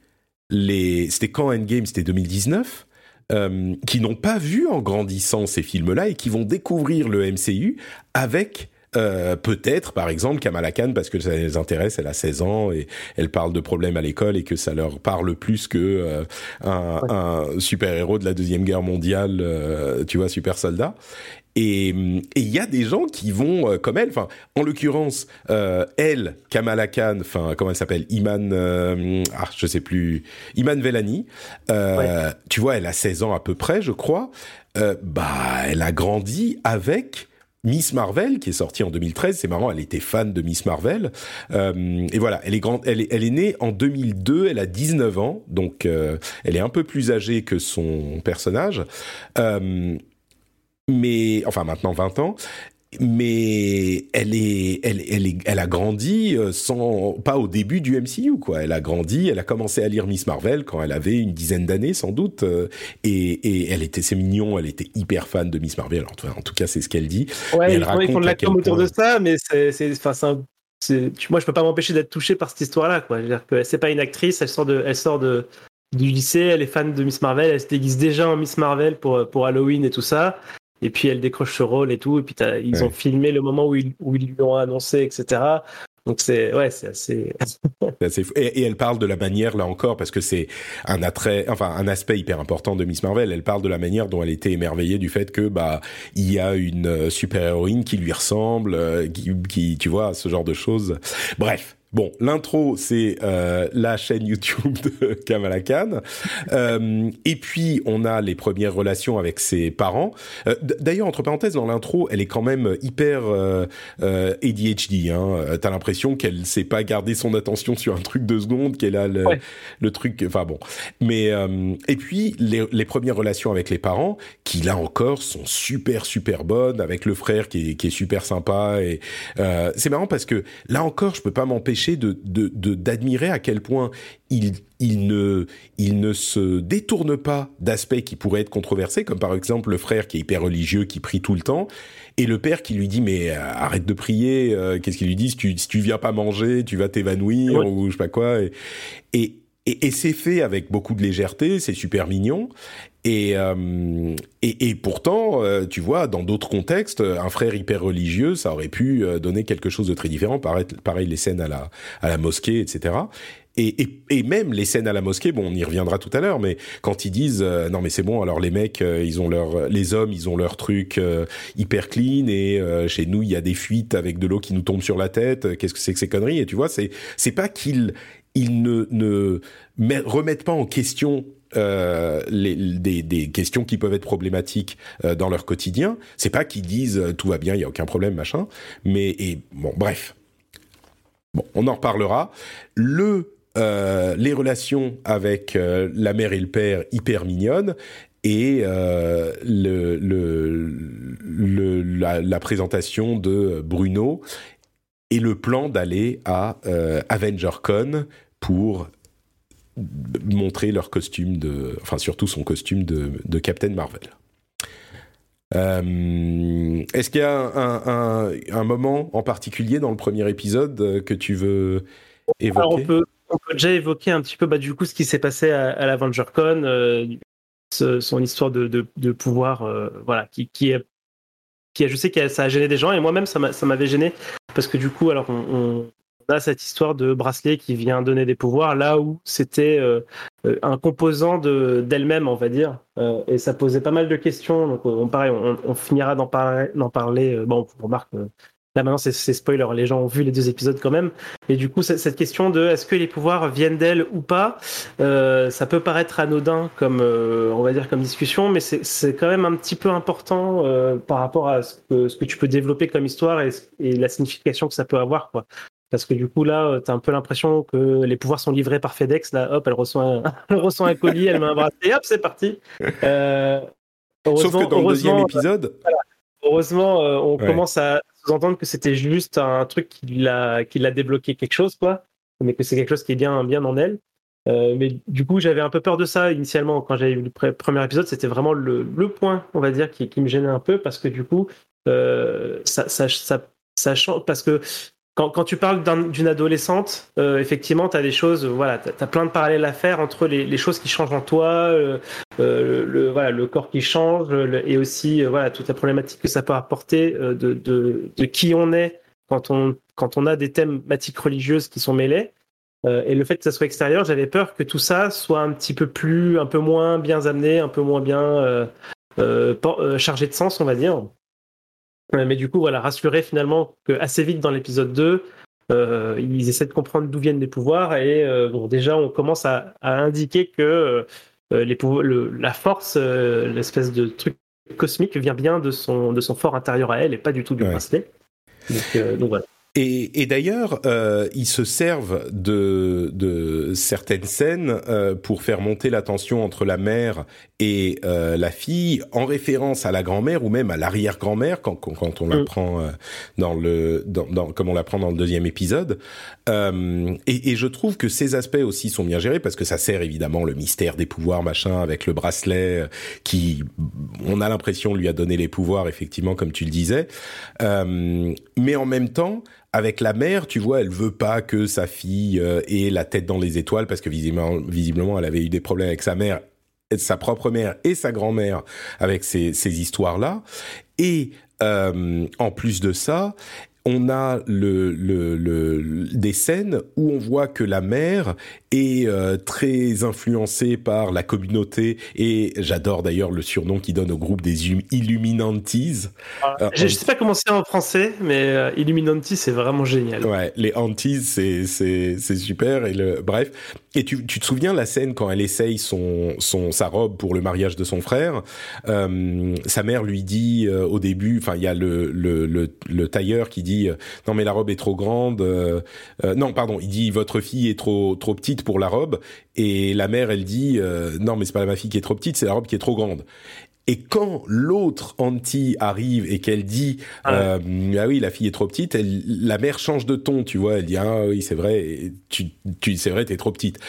les. C'était quand Endgame? C'était 2019 euh, qui n'ont pas vu en grandissant ces films-là et qui vont découvrir le MCU avec euh, peut-être, par exemple, Kamala Khan, parce que ça les intéresse, elle a 16 ans et elle parle de problèmes à l'école et que ça leur parle plus que euh, un, un super-héros de la Deuxième Guerre mondiale, euh, tu vois, super soldat. Et il y a des gens qui vont euh, comme elle. Enfin, en l'occurrence, euh, elle, Kamala Khan, enfin comment elle s'appelle, Iman, euh, ah je sais plus, Iman Velani. Euh, Tu vois, elle a 16 ans à peu près, je crois. Euh, bah, elle a grandi avec. Miss Marvel, qui est sortie en 2013, c'est marrant, elle était fan de Miss Marvel. Euh, et voilà, elle est grande, elle est, elle est née en 2002, elle a 19 ans, donc euh, elle est un peu plus âgée que son personnage. Euh, mais enfin maintenant 20 ans. mais elle est, elle, elle est, elle a grandi euh, sans, pas au début du MCU quoi. Elle a grandi, elle a commencé à lire Miss Marvel quand elle avait une dizaine d'années sans doute, euh, et, et, elle était, c'est mignon, elle était hyper fan de Miss Marvel. En tout cas, c'est ce qu'elle dit. Ouais, elle ils font de la com autour de ça, mais c'est, enfin, moi je peux pas m'empêcher d'être touché par cette histoire-là quoi. dire que c'est pas une actrice, elle sort de, elle sort de du lycée, elle est fan de Miss Marvel, elle se déguise déjà en Miss Marvel pour, pour Halloween et tout ça. Et puis elle décroche ce rôle et tout. Et puis ils ont filmé le moment où ils, où ils lui ont annoncé, etc. Donc c'est ouais, c'est assez. et, elle parle de la manière là encore parce que c'est un attrait, enfin un aspect hyper important de Miss Marvel. Elle parle de la manière dont elle était émerveillée du fait que bah il y a une euh, super héroïne qui lui ressemble, euh, qui, qui tu vois ce genre de choses. Bref, Bon, l'intro, c'est euh, la chaîne YouTube de Kamala Khan. Euh, et puis, on a les premières relations avec ses parents. Euh, D'ailleurs, entre parenthèses, dans l'intro, elle est quand même hyper ADHD. Hein. T'as l'impression qu'elle sait pas garder son attention sur un truc de seconde, qu'elle a le, le, truc... Enfin bon. Mais Et puis, les, les, premières relations avec les parents, qui là encore sont super, super bonnes, avec le frère qui est, qui est super sympa. Et c'est marrant parce que là encore, je peux pas m'empêcher de d'admirer à quel point il, il, ne, il ne se détourne pas d'aspects qui pourraient être controversés, comme par exemple le frère qui est hyper religieux, qui prie tout le temps, et le père qui lui dit mais euh, arrête de prier, euh, qu'est-ce qu'il lui dit? Si tu, si tu viens pas manger, tu vas t'évanouir ou je sais pas quoi. Et, et, et c'est fait avec beaucoup de légèreté, c'est super mignon. Et, euh, et, et, pourtant, euh, tu vois, dans d'autres contextes, un frère hyper religieux, ça aurait pu euh, donner quelque chose de très différent. Pareil, pareil les scènes à la, à la mosquée, etc. Et, et, et, même les scènes à la mosquée, bon, on y reviendra tout à l'heure, mais quand ils disent non mais c'est bon, alors les mecs, ils ont leur, les hommes, ils ont leur truc hyper clean et chez nous il y a des fuites avec de l'eau qui nous tombe sur la tête. Qu'est-ce que c'est que ces conneries? Et tu vois, c'est c'est pas qu'ils ils ne ne remettent pas en question euh, des, questions qui peuvent être problématiques euh, dans leur quotidien. C'est pas qu'ils disent euh, tout va bien, il y a aucun problème, machin. Mais bon, bref. Bon, on en reparlera. Le les relations avec la mère et le père hyper mignonnes et la, présentation de Bruno et le plan d'aller à euh, AvengerCon pour montrer leur costume de, enfin surtout son costume de, Captain Marvel. Euh, Est-ce qu'il y a un, moment en particulier dans le premier épisode que tu veux évoquer? On, peut, déjà évoquer un petit peu bah, du coup ce qui s'est passé à, à l'AvengerCon, euh, son histoire de, pouvoir, euh, voilà, qui, qui est qui, je sais que ça a gêné des gens et moi-même ça m'avait gêné parce que du coup alors on a cette histoire de bracelet qui vient donner des pouvoirs là où c'était euh, euh un composant d'elle-même, on va dire. Euh, et ça posait pas mal de questions. Donc, on, pareil, on, on finira d'en parler. parler. Bon, on remarque, là maintenant c'est spoiler, les gens ont vu les deux épisodes quand même. Et du coup, cette question de est-ce que les pouvoirs viennent d'elle ou pas, ça peut paraître anodin comme, on va dire, comme discussion, mais c'est quand même un petit peu important par rapport à ce que, ce que tu peux développer comme histoire et, la signification que ça peut avoir. Parce que du coup, là, euh, tu as un peu l'impression que les pouvoirs sont livrés par FedEx. Là, hop, elle reçoit un, elle reçoit un colis, elle met un bracelet, hop, c'est parti. Euh, Sauf que dans le deuxième épisode. Euh, voilà, heureusement, euh, on ouais. commence à sous-entendre que c'était juste un truc qui l'a, qui l'a débloqué quelque chose, quoi. Mais que c'est quelque chose qui est bien, bien en elle. Euh, mais du coup, j'avais un peu peur de ça initialement quand j'avais vu le premier épisode. C'était vraiment le, le, point, on va dire, qui, qui, me gênait un peu parce que du coup, euh, ça, ça, ça, ça change. Parce que quand, quand, tu parles d'une adolescente, euh, effectivement, tu as des choses, voilà, tu plein de parallèles à faire entre les, les choses qui changent en toi, euh, euh, le, voilà, le corps qui change, le, et aussi euh, voilà, toute la problématique que ça peut apporter euh, de, de, de, qui on est quand on, quand on a des thématiques religieuses qui sont mêlées. Et le fait que ça soit extérieur, j'avais peur que tout ça soit un petit peu plus, un peu moins bien amené, un peu moins bien chargé de sens, on va dire. Mais du coup, voilà, rassurer finalement que assez vite dans l'épisode 2, euh, ils essaient de comprendre d'où viennent les pouvoirs et euh, bon, déjà on commence à, à indiquer que euh, les pouvoirs, le, la force, euh, l'espèce de truc cosmique vient bien de son, de son fort intérieur à elle et pas du tout du ouais. bracelet. Donc, euh, donc, voilà. Et, et d'ailleurs, euh, ils se servent de, de certaines scènes euh, pour faire monter la tension entre la mère et euh, la fille, en référence à la grand-mère ou même à l'arrière-grand-mère quand, quand, quand, on l'apprend mm. dans le, dans, dans, comme on l'apprend dans le deuxième épisode. Et, et, je trouve que ces aspects aussi sont bien gérés parce que ça sert évidemment le mystère des pouvoirs machin avec le bracelet qui, on a l'impression lui a donné les pouvoirs effectivement comme tu le disais, mais en même temps avec la mère, tu vois, elle veut pas que sa fille euh, ait la tête dans les étoiles parce que visiblement, visiblement, elle avait eu des problèmes avec sa mère, sa propre mère et sa grand-mère avec ces, histoires-là. Et euh, en plus de ça, on a le, le, le, des scènes où on voit que la mère euh, très influencée par la communauté et j'adore d'ailleurs le surnom qu'il donne au groupe des Illuminantis. Ah, euh, je, sais pas comment c'est en français, mais euh, Illuminanti c'est vraiment génial. Ouais, les Antis c'est super et le bref. Et tu, tu te souviens la scène quand elle essaye son son sa robe pour le mariage de son frère, sa mère lui dit au début, enfin il y a le, le le le tailleur qui dit euh, non mais la robe est trop grande. Euh, euh, non pardon, il dit votre fille est trop trop petite pour la robe et la mère elle dit non mais c'est pas ma fille qui est trop petite, c'est la robe qui est trop grande. Et quand l'autre anti arrive et qu'elle dit ah, ah, oui la fille est trop petite, elle, la mère change de ton, tu vois, elle dit ah oui c'est vrai, tu, tu c'est vrai t'es trop petite.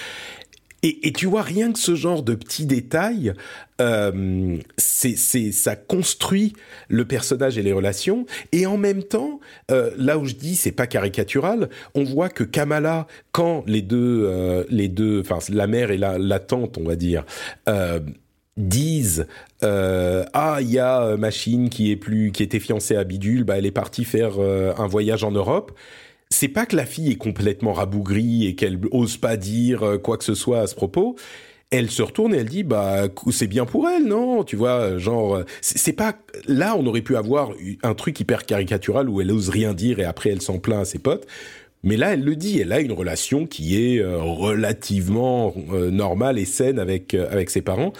Et, tu vois, rien que ce genre de petits détails, euh, ça construit le personnage et les relations. Et en même temps, euh, là où je dis c'est pas caricatural, on voit que Kamala, quand les deux, euh, les deux, enfin la mère et la, tante, on va dire. Disent ah il y a machine qui est plus qui était fiancée à Bidule bah elle est partie faire un voyage en Europe c'est pas que la fille est complètement rabougrie et qu'elle ose pas dire euh, quoi que ce soit à ce propos. Elle se retourne et elle dit bah c'est bien pour elle non? Tu vois genre c'est pas là on aurait pu avoir un truc hyper caricatural où elle ose rien dire et après elle s'en plaint à ses potes. Mais là, elle le dit, elle a une relation qui est euh, relativement euh, normale et saine avec avec ses parents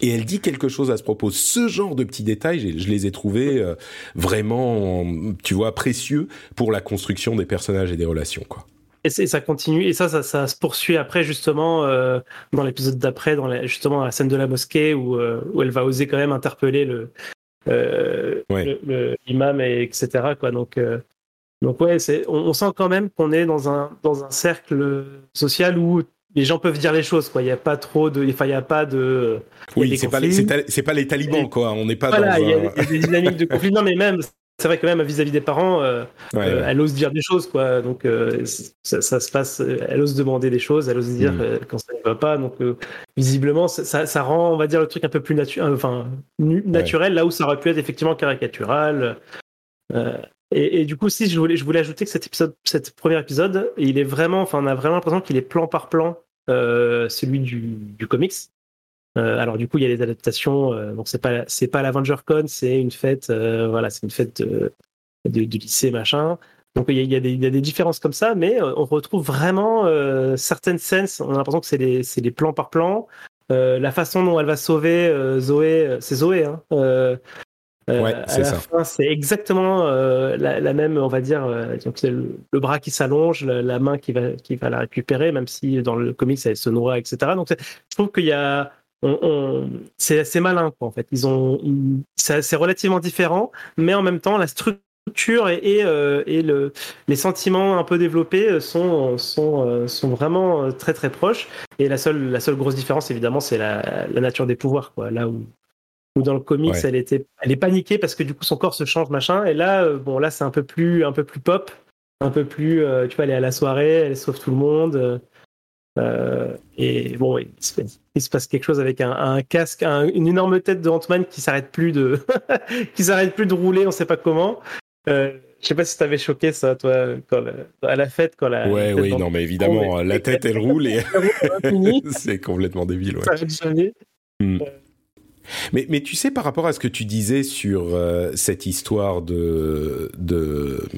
et elle dit quelque chose à ce propos. Ce genre de petits détails, je les ai trouvés euh, vraiment, tu vois, précieux pour la construction des personnages et des relations, quoi. Et, ça continue, et ça, ça, ça se poursuit après, justement, euh, dans l'épisode d'après, dans la, justement la scène de la mosquée, où, euh, où elle va oser quand même interpeller le, euh, l'imam, et etc. Quoi. Donc, donc ouais, on, on, sent quand même qu'on est dans un, dans un cercle social où les gens peuvent dire les choses quoi. Il n'y a pas trop de enfin il y a pas de oui c'est pas c'est pas les talibans quoi. On n'est pas voilà, il y, a des dynamiques de conflit non mais même c'est vrai que même vis-à-vis des parents euh, euh, elle ose dire des choses quoi. Donc euh, ça, ça, se passe elle ose demander des choses elle ose dire mm. quand ça ne va pas. Donc visiblement ça, ça, rend on va dire le truc un peu plus naturel enfin naturel là où ça aurait pu être effectivement caricatural et, du coup, si je voulais, je voulais ajouter que cet épisode, cet premier épisode, il est vraiment, enfin, on a vraiment l'impression qu'il est plan par plan, euh, celui du, du comics. Euh, alors du coup, il y a les adaptations. Euh, donc c'est pas, c'est pas l'Avenger Con, c'est une fête, euh, voilà, c'est une fête de, de, de, lycée machin. Donc il y, a, il, y a des, il y, a, des, différences comme ça, mais euh, on retrouve vraiment euh, certaines scènes. On a l'impression que c'est les, c'est les plans par plan. la façon dont elle va sauver Zoé, c'est Zoé, hein, euh, ouais, à la ça. fin, c'est exactement euh, la, la, même, on va dire, euh, c'est le, le, bras qui s'allonge, la, la, main qui va, qui va la récupérer, même si dans le comics elle se noie, etc. Donc, je trouve qu'il y a, on, on, c'est assez malin, quoi, en fait. Ils ont, c'est relativement différent, mais en même temps, la structure et, et, et le, les sentiments un peu développés sont, sont, sont vraiment très très proches. Et la seule, la seule grosse différence, évidemment, c'est la, la nature des pouvoirs, quoi. Là où ou dans le comics ouais. elle était elle est paniquée parce que du coup son corps se change machin et là euh, bon là c'est un peu plus un peu plus pop un peu plus euh, tu vois elle est à la soirée elle sauve tout le monde euh, et bon il se, il se, passe quelque chose avec un, un casque un, une énorme tête de Ant-Man qui s'arrête plus de qui s'arrête plus de rouler on sait pas comment euh, je sais pas si t'avais choqué ça, toi, quand la, à la fête, quand la. Ouais, oui, non, mais évidemment, la tête, elle roule et c'est complètement débile, ouais. Ça jamais. Mm. Mais, mais tu sais, par rapport à ce que tu disais sur euh, cette histoire de, de euh,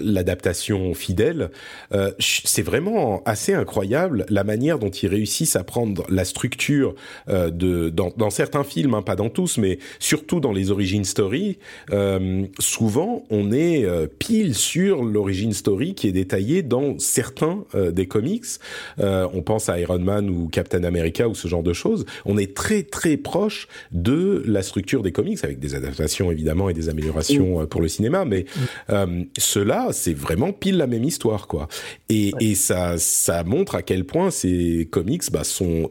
l'adaptation fidèle, euh, c'est vraiment assez incroyable la manière dont ils réussissent à prendre la structure euh, de dans, dans, certains films, hein, pas dans tous, mais surtout dans les origin story. Euh, souvent, on est euh, pile sur l'origin story qui est détaillée dans certains des comics. on pense à Iron Man ou Captain America ou ce genre de choses. On est très très proche de la structure des comics, avec des adaptations évidemment et des améliorations euh, pour le cinéma, mais euh, cela c'est vraiment pile la même histoire, quoi. Et, et ça, ça montre à quel point ces comics bah, sont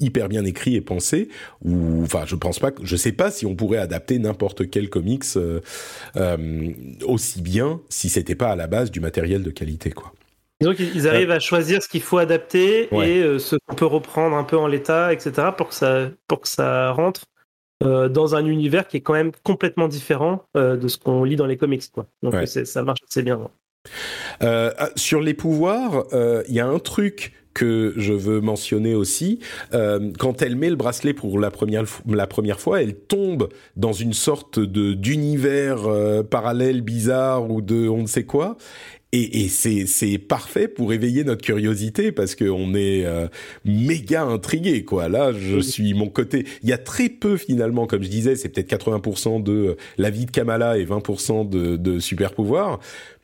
hyper bien écrits et pensés. Ou, enfin, je pense pas, je sais pas si on pourrait adapter n'importe quel comics euh, euh, aussi bien si c'était pas à la base du matériel de qualité, quoi. Donc ils arrivent à choisir ce qu'il faut adapter et euh, ce qu'on peut reprendre un peu en l'état, etc. pour que ça, pour que ça rentre euh, dans un univers qui est quand même complètement différent euh, de ce qu'on lit dans les comics. Quoi. Donc ça marche assez bien. Ah, sur les pouvoirs, il y a un truc que je veux mentionner aussi. quand elle met le bracelet pour la première, la première fois, elle tombe dans une sorte de d'univers parallèle bizarre ou de on ne sait quoi. Et, et c'est parfait pour éveiller notre curiosité parce qu'on est euh, méga intrigué quoi. Là, je suis mon côté. Il y a très peu finalement, comme je disais, c'est peut-être 80% de la vie de Kamala et 20% de, de super pouvoir.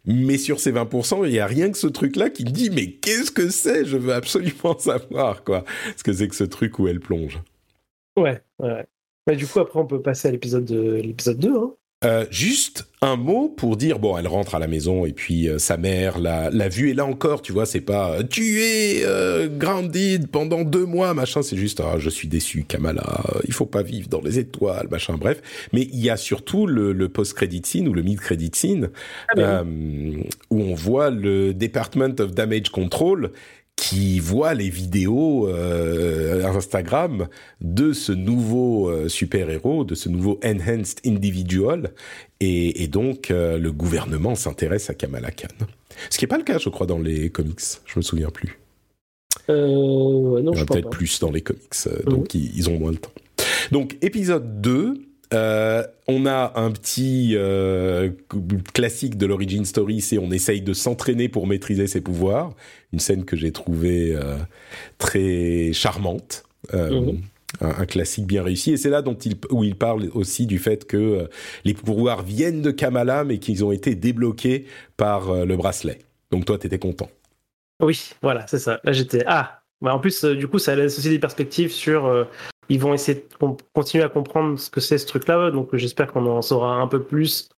Mais sur ces 20%, il y a rien que ce truc-là qui me dit mais qu'est-ce que c'est? Je veux absolument savoir quoi. Ce que c'est que ce truc où elle plonge. Ouais, ouais. Bah, du coup, après, on peut passer à l'épisode l'épisode 2. Hein. Euh, juste un mot pour dire bon, elle rentre à la maison et puis euh, sa mère l'a, l'a vue et là encore, tu vois, c'est pas euh, tu es euh, grounded pendant deux mois, machin. C'est juste ah, je suis déçu, Kamala. Il faut pas vivre dans les étoiles, machin. Bref, mais il y a surtout le, le post-credit scene ou le mid-credit scene ah, où on voit le Department of Damage Control qui voit les vidéos euh, Instagram de ce nouveau euh, super-héros, de ce nouveau enhanced individual, et, et donc euh, le gouvernement s'intéresse à Kamala Khan. Ce qui n'est pas le cas, je crois, dans les comics. Je me souviens plus. Euh, non, Il y en a peut-être plus dans les comics, euh, donc ils, ils, ont moins de temps. Donc épisode 2, euh, on a un petit euh, classique de l'origin story, c'est on essaye de s'entraîner pour maîtriser ses pouvoirs. Une scène que j'ai trouvée euh, très charmante. Mm-hmm. Un, un, classique bien réussi et c'est là dont il, où il parle aussi du fait que les pouvoirs viennent de Kamala mais qu'ils ont été débloqués par le bracelet. Donc toi t'étais content. Oui, voilà, c'est ça. Là j'étais ah. Bah, en plus, du coup, ça laisse aussi des perspectives sur ils vont essayer de continuer à comprendre ce que c'est ce truc-là. Donc j'espère qu'on en saura un peu plus.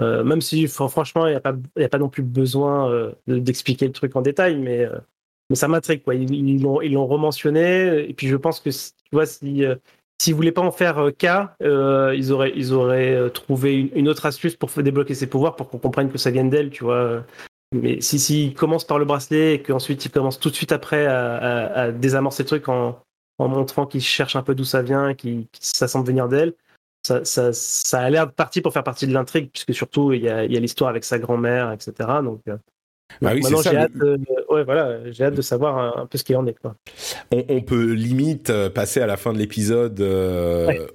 Euh, même si franchement, il n'y a, pas, non plus besoin euh, d'expliquer le truc en détail, mais, euh, ça m'intrigue. Quoi. Ils l'ont ils rementionné. Et puis je pense que tu vois, si, s'ils ne voulaient pas en faire cas, ils auraient, ils auraient trouvé une, autre astuce pour débloquer ses pouvoirs pour qu'on comprenne que ça vient d'elle. Tu vois. Mais si s'ils commencent par le bracelet et qu'ensuite ils commencent tout de suite après à, à désamorcer le truc en, en montrant qu'il cherche un peu d'où ça vient, qu'il ça semble venir d'elle. Ça, ça, ça, a l'air de partie pour faire partie de l'intrigue, puisque surtout il y a, a l'histoire avec sa grand-mère, etc. Donc, euh, bah oui, maintenant j'ai hâte, de, ouais, voilà, j'ai hâte de savoir un, un, peu ce qu'il en est. Quoi. On, on, peut limite euh, passer à la fin de l'épisode euh, ouais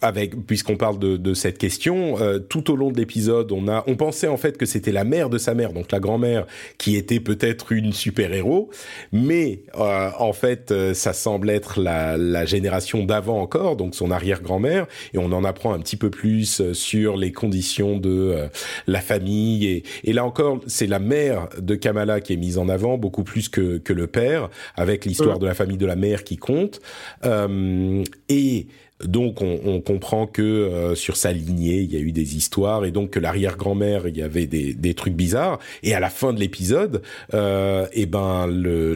avec puisqu'on parle de, de, cette question, euh, tout au long de l'épisode, on a, on pensait en fait que c'était la mère de sa mère, donc la grand-mère, qui était peut-être une super héros, mais euh, en fait, euh, ça semble être la, la génération d'avant encore, donc son arrière-grand-mère, et on en apprend un petit peu plus euh, sur les conditions de euh, la famille, et, et là encore, c'est la mère de Kamala qui est mise en avant beaucoup plus que que le père, avec l'histoire mmh. de la famille de la mère qui compte, et donc on, on, comprend que euh, sur sa lignée, il y a eu des histoires et donc que l'arrière-grand-mère, il y avait des, des, trucs bizarres. Et à la fin de l'épisode, euh, et eh ben le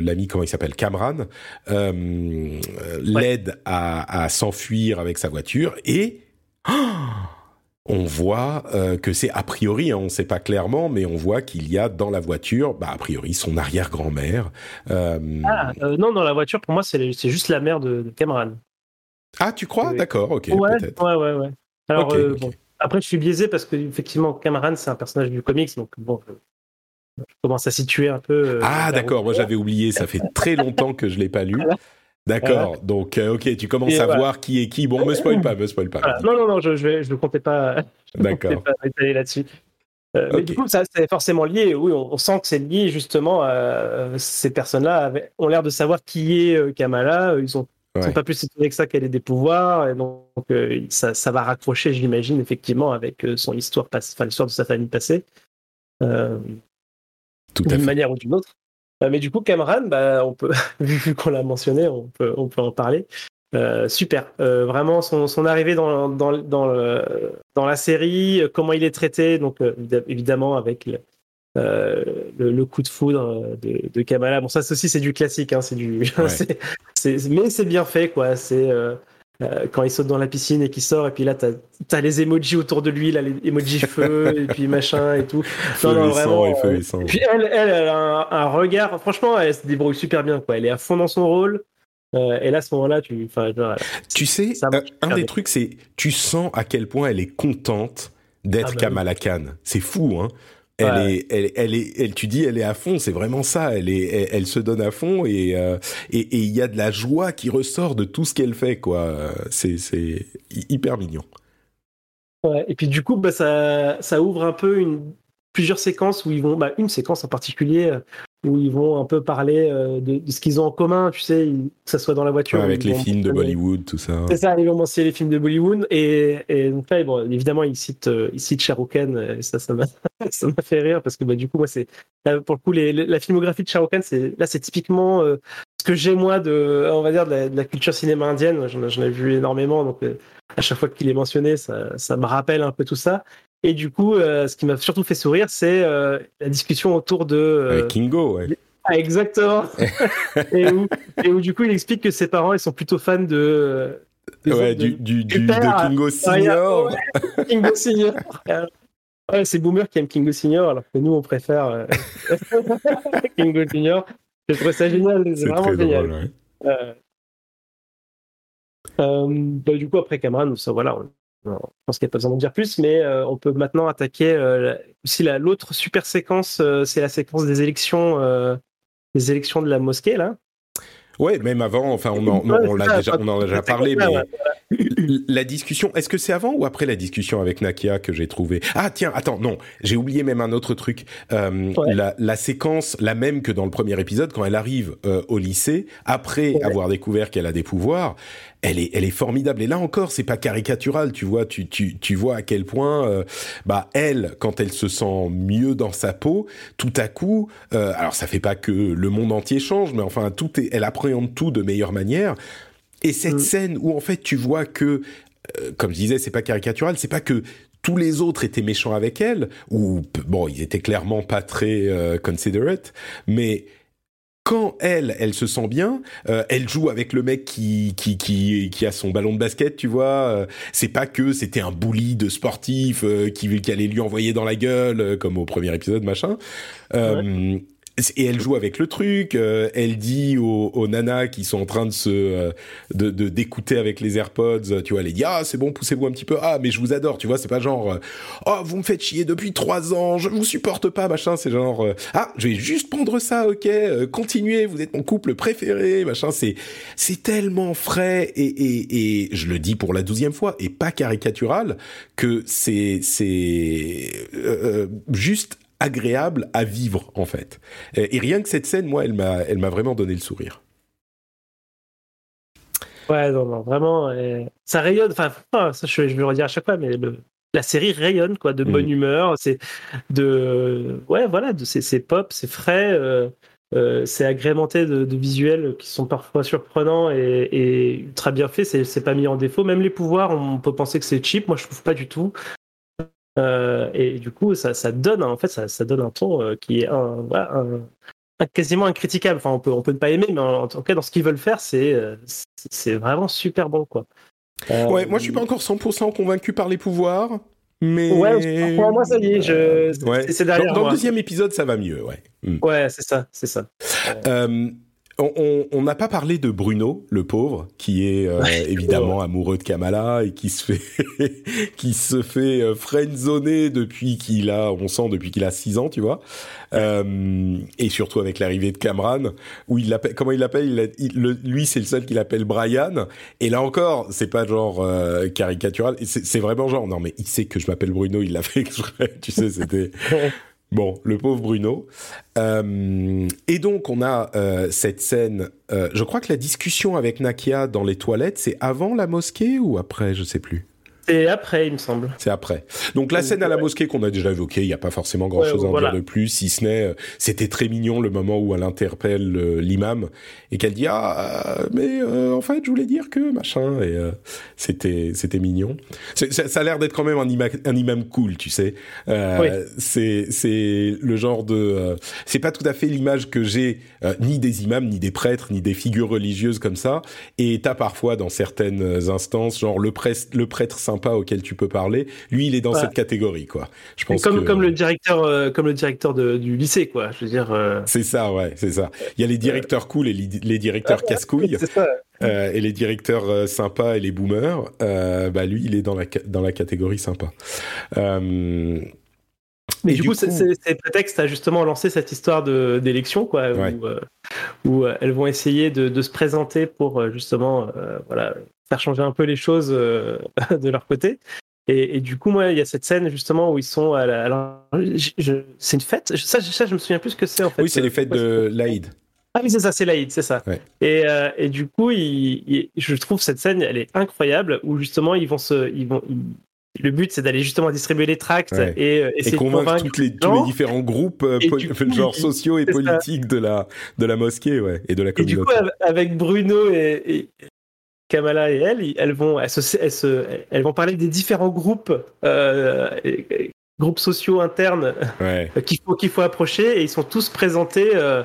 l'ami le, comment il s'appelle Cameron euh, ouais. l'aide à, à s'enfuir avec sa voiture et oh on voit euh, que c'est a priori, hein, on ne sait pas clairement, mais on voit qu'il y a dans la voiture, bah, a priori, son arrière-grand-mère. Euh... Ah, euh, non, dans la voiture, pour moi, c'est juste la mère de, de Cameron. Ah, tu crois D'accord, ok. Ouais, ouais, ouais, ouais. Alors, okay, euh, okay. Bon, après, je suis biaisé parce que, effectivement, Cameron, c'est un personnage du comics, donc bon, je, je commence à situer un peu. Euh, ah, d'accord, moi j'avais oublié, ça fait très longtemps que je ne l'ai pas lu. D'accord. Donc, ok, tu commences à voir qui est qui. Bon, me spoil pas, me spoil pas. Non, non, non, je, je, je ne comptais pas. D'accord. pas étaler là-dessus. Mais du coup, ça c'est forcément lié. Oui, on, sent que c'est lié justement. À, ces personnes-là ont l'air de savoir qui est Kamala. Ils ont ne sont pas plus étonnés que ça qu'elle ait des pouvoirs, et donc euh, ça, ça, va raccrocher, j'imagine, effectivement, avec euh, son histoire, enfin l'histoire de sa famille passée, euh, d'une manière ou d'une autre. mais du coup, Cameron, bah, on peut, vu qu'on l'a mentionné, on peut, on peut en parler. super, vraiment son, son arrivée dans, dans, dans, le, dans, la série, comment il est traité, donc évidemment avec euh, le, coup de foudre de, de, Kamala. Bon, ça aussi, c'est du classique. Hein, c'est du, mais c'est bien fait, quoi. C'est euh, euh, quand il saute dans la piscine et qu'il sort, et puis là, t'as as les emojis autour de lui, là, les emojis feu, et puis machin et tout. Feu non, vraiment. Et feu et puis elle, elle, elle a un, regard. Franchement, elle se débrouille super bien, quoi. Elle est à fond dans son rôle. et là, à ce moment-là, tu, tu sais, un des trucs, c'est tu sens à quel point elle est contente d'être ah bah Kamala Khan. C'est fou, hein. Elle est, elle, elle, est, elle, tu dis, elle est à fond. C'est vraiment ça. Elle est, elle, se donne à fond et euh, et il y a de la joie qui ressort de tout ce qu'elle fait, quoi. C'est, c'est hyper mignon. Ouais. Et puis du coup, bah, ça, ça ouvre un peu une plusieurs séquences où ils vont, bah, une séquence en particulier euh, où ils vont un peu parler euh, de, ce qu'ils ont en commun, tu sais, que ça soit dans la voiture. avec les films de Bollywood, tout ça. C'est ça, ils vont mentionner les films de Bollywood. Et, et donc là, bon, évidemment, ils citent, euh, ils citent Shah Rukh Khan, et ça, ça m'a, ça m'a fait rire parce que bah, du coup, moi, c'est, pour le coup, les, la filmographie de Shah Rukh Khan, c'est, là, c'est typiquement euh, ce que j'ai, moi, de, on va dire, de la, culture cinéma indienne. J'en, j'en ai vu énormément, donc à chaque fois qu'il est mentionné, ça, ça me rappelle un peu tout ça. Et du coup, euh, ce qui m'a surtout fait sourire, c'est euh, la discussion autour de. Euh, Avec Kingo, ouais. Ah, exactement. et, où, du coup, il explique que ses parents, ils sont plutôt fans de. ouais, du, du, du, de Kingo Senior. Kingo Senior. Ouais, c'est Boomer qui aime Kingo Senior, alors que nous, on préfère Kingo Senior. Je trouve ça génial, c'est vraiment génial. Ouais. Bah, du coup, après Cameron, ça, voilà, je pense qu'il n'y a pas besoin d'en dire plus, mais euh, on peut maintenant attaquer euh, aussi l'autre super séquence, euh, c'est la séquence des élections, des élections de la mosquée là. Ouais, même avant, enfin, on en, on, l'a déjà, on en a déjà parlé, mais la discussion, est-ce que c'est avant ou après la discussion avec Nakia que j'ai trouvé Ah tiens, attends, non, j'ai oublié même un autre truc. Euh, la, la, séquence, la même que dans le premier épisode, quand elle arrive euh, au lycée, après avoir découvert qu'elle a des pouvoirs, elle est, elle est formidable. Et là encore, c'est pas caricatural, tu vois. Tu, tu, tu vois à quel point, euh, bah, elle, quand elle se sent mieux dans sa peau, tout à coup, euh, alors ça fait pas que le monde entier change, mais enfin, tout est, elle appréhende tout de meilleure manière. Et cette mm. scène où en fait tu vois que, euh, comme je disais, c'est pas caricatural, c'est pas que tous les autres étaient méchants avec elle, ou bon, ils étaient clairement pas très euh, considerate, mais quand elle, elle se sent bien, euh, elle joue avec le mec qui, qui qui qui a son ballon de basket, tu vois. c'est pas que c'était un bully de sportif qui, qui allait lui envoyer dans la gueule, comme au premier épisode, machin et elle joue avec le truc. Euh, elle dit aux, aux, nanas qui sont en train de se euh, de d'écouter avec les AirPods, tu vois, elle dit ah c'est bon, poussez-vous un petit peu. Ah mais je vous adore, tu vois, c'est pas genre euh, oh vous me faites chier depuis trois ans, je vous supporte pas, machin. C'est genre ah je vais juste prendre ça, ok, continuez, vous êtes mon couple préféré, machin. C'est c'est tellement frais et, et et je le dis pour la douzième fois et pas caricatural que c'est c'est juste agréable à vivre en fait. Et rien que cette scène, moi, elle m'a, elle m'a vraiment donné le sourire. Ouais, non, non, vraiment, ça rayonne. Enfin, ça, je, vais le redire à chaque fois, mais la série rayonne quoi, de bonne mm. humeur. C'est de, ouais, voilà, de, c'est, pop, c'est frais. Euh, euh, c'est agrémenté de, visuels qui sont parfois surprenants et, et ultra bien faits. C'est, c'est pas mis en défaut. Même les pouvoirs, on peut penser que c'est cheap. Moi, je trouve pas du tout. Euh, et du coup, ça, ça, donne en fait, ça, ça donne un ton euh, qui est un, un, quasiment incritiquable. Enfin, on peut, on peut ne pas aimer, mais en, tout cas, dans ce qu'ils veulent faire, c'est, euh, c'est vraiment super bon, quoi. ouais, moi, je suis pas encore 100% convaincu par les pouvoirs. Mais ouais, pour moi ça y est, je... c'est derrière. Dans, dans le deuxième épisode, ça va mieux, ouais. Hmm. Ouais, c'est ça, c'est ça. On n'a pas parlé de Bruno, le pauvre, qui est euh, évidemment amoureux de Kamala et qui se fait qui se fait euh, friendzoner depuis qu'il a, on sent depuis qu'il a 6 ans, tu vois. Euh, et surtout avec l'arrivée de Cameron, où il l'appelle, comment il l'appelle? Lui, c'est le seul qui l'appelle Brian. Et là encore, c'est pas genre euh, caricatural. C'est vraiment genre non, mais il sait que je m'appelle Bruno, il l'a fait exprès. tu sais, c'était Bon, le pauvre Bruno. Euh, et donc, on a euh, cette scène. Euh, je crois que la discussion avec Nakia dans les toilettes, c'est avant la mosquée ou après Je sais plus? C'est après, il me semble. C'est après. Donc la scène à la mosquée qu'on a déjà évoquée, il n'y a pas forcément grand-chose à en dire de plus, si ce n'est, euh, c'était très mignon le moment où elle interpelle euh, l'imam et qu'elle dit ah euh, mais en fait je voulais dire que machin et c'était c'était mignon. Ça, a l'air d'être quand même un, un, imam cool, tu sais. C'est c'est le genre de c'est pas tout à fait l'image que j'ai ni des imams ni des prêtres ni des figures religieuses comme ça. Et t'as parfois dans certaines instances genre le prêtre le prêtre sympa auquel tu peux parler. Lui, il est dans cette catégorie, quoi. Je pense comme, comme le directeur, euh, comme le directeur du lycée, quoi. Je veux dire. Euh, c'est ça, ouais, c'est ça. Il y a les directeurs cool et les, directeurs casse-couilles. Euh, et les directeurs sympas et les boomers. bah lui, il est dans la dans la catégorie sympa. Mais du, coup, c'est prétexte à justement lancer cette histoire d'élection, quoi, où, elles vont essayer de, de, se présenter pour justement, voilà, faire changer un peu les choses euh, de leur côté. Et, du coup, moi, il y a cette scène justement où ils sont à la. c'est une fête? Ça, ça, je me souviens plus ce que c'est en fait. Oui, c'est les fêtes de l'Aïd. Ah oui, c'est ça, c'est l'Aïd, c'est ça. Et, euh, et, du coup, je trouve cette scène, elle est incroyable, où justement, ils vont se. Ils vont, le but, c'est d'aller justement distribuer les tracts et, euh, et convaincre, toutes les, tous les différents groupes, genre sociaux et politiques de la, de la mosquée ouais, et de la communauté. Et du coup, avec Bruno et, Kamala et elle, elles vont, elles, se, elles, vont parler des différents groupes, euh, groupes sociaux internes qu'il faut, qu'il faut approcher et ils sont tous présentés euh,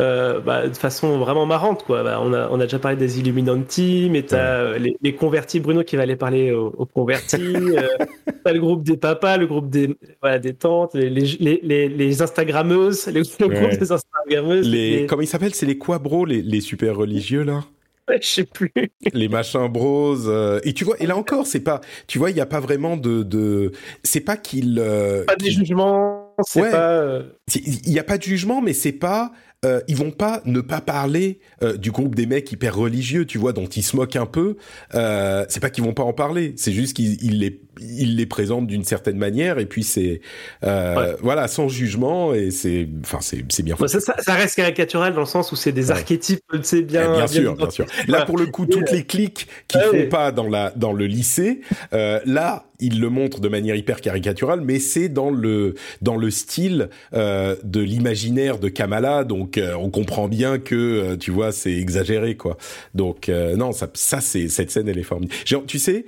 euh, bah, de façon vraiment marrante. Quoi. Bah, on, a, on a déjà parlé des Illuminati, mais t'as les, convertis, Bruno qui va aller parler aux, convertis, t'as le groupe des papas, le groupe des, voilà, des tantes, les, les, les, Instagrammeuses, le groupe des Instagrammeuses. Les, Comment ils s'appellent? C'est les quoi, bro les super religieux là? Je sais plus. les machins bros. Euh, et tu vois, et là encore, c'est pas, tu vois, il n'y a pas vraiment de, de c'est pas qu'il. Euh, pas de jugement, c'est pas. Euh, il n'y a pas de jugement, mais c'est pas euh, ils vont pas ne pas parler du groupe des mecs hyper religieux, tu vois, dont ils se moquent un peu. C'est pas qu'ils vont pas en parler, c'est juste qu'ils les ils les présentent d'une certaine manière et puis c'est euh, voilà sans jugement et c'est enfin c'est c'est bien. ça, ça, reste caricatural dans le sens où c'est des archétypes, c'est bien. Eh, bien, sûr, bien sûr. Là pour le coup, toutes les clics qui ah font pas dans la dans le lycée, là il le montre de manière hyper caricaturale, mais c'est dans le dans le style euh, de l'imaginaire de Kamala, donc euh, on comprend bien que euh, tu vois c'est exagéré quoi. Donc non, ça, ça c'est cette scène elle est formidable. Genre, tu sais,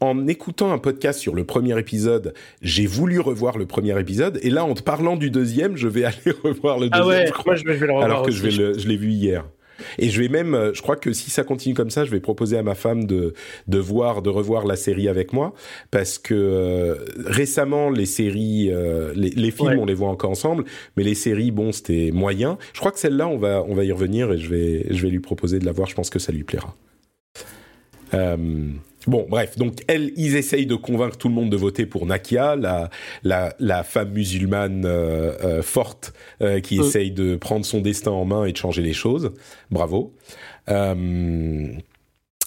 en écoutant un podcast sur le premier épisode, j'ai voulu revoir le premier épisode, et là en te parlant du deuxième, je vais aller revoir le deuxième. Ah ouais, moi je vais, le revoir alors que je vais le, je l'ai vu hier. Et je vais même, euh, je crois que si ça continue comme ça, je vais proposer à ma femme de de voir, de revoir la série avec moi, parce que euh, récemment les séries, euh, les, films, on les voit encore ensemble, mais les séries, bon, c'était moyen. Je crois que celle-là, on va on va y revenir et je vais je vais lui proposer de la voir. Je pense que ça lui plaira. Euh, Bon, bref, donc elle, ils essayent de convaincre tout le monde de voter pour Nakia, la, la, la femme musulmane euh, euh, forte euh, qui essaye de prendre son destin en main et de changer les choses. Bravo.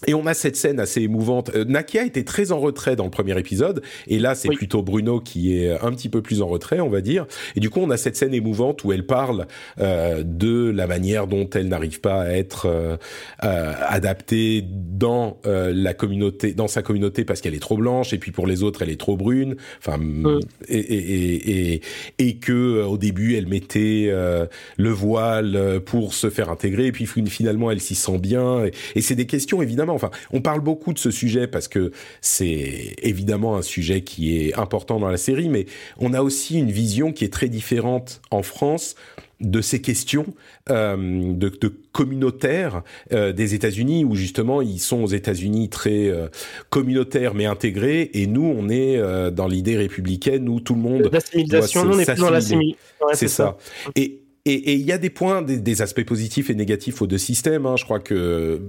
Et on a cette scène assez émouvante. Euh, Nakia était très en retrait dans le premier épisode, et là c'est plutôt Bruno qui est un petit peu plus en retrait, on va dire. Et du coup, on a cette scène émouvante où elle parle euh, de la manière dont elle n'arrive pas à être euh, euh adaptée dans euh, la communauté, dans sa communauté parce qu'elle est trop blanche, et puis pour les autres elle est trop brune. Enfin, et, et, et, et, que au début elle mettait le voile pour se faire intégrer, et puis finalement elle s'y sent bien. Et, c'est des questions évidemment Enfin, on parle beaucoup de ce sujet parce que c'est évidemment un sujet qui est important dans la série, mais on a aussi une vision qui est très différente en France de ces questions euh, de, de, communautaires euh, des États-Unis, où justement ils sont aux États-Unis très euh, communautaires mais intégrés, et nous on est dans l'idée républicaine où tout le monde l'assimilation, on est plus dans l'assimilation. c'est ça. Et et il y a des points, des, aspects positifs et négatifs aux deux systèmes. Hein. Je crois que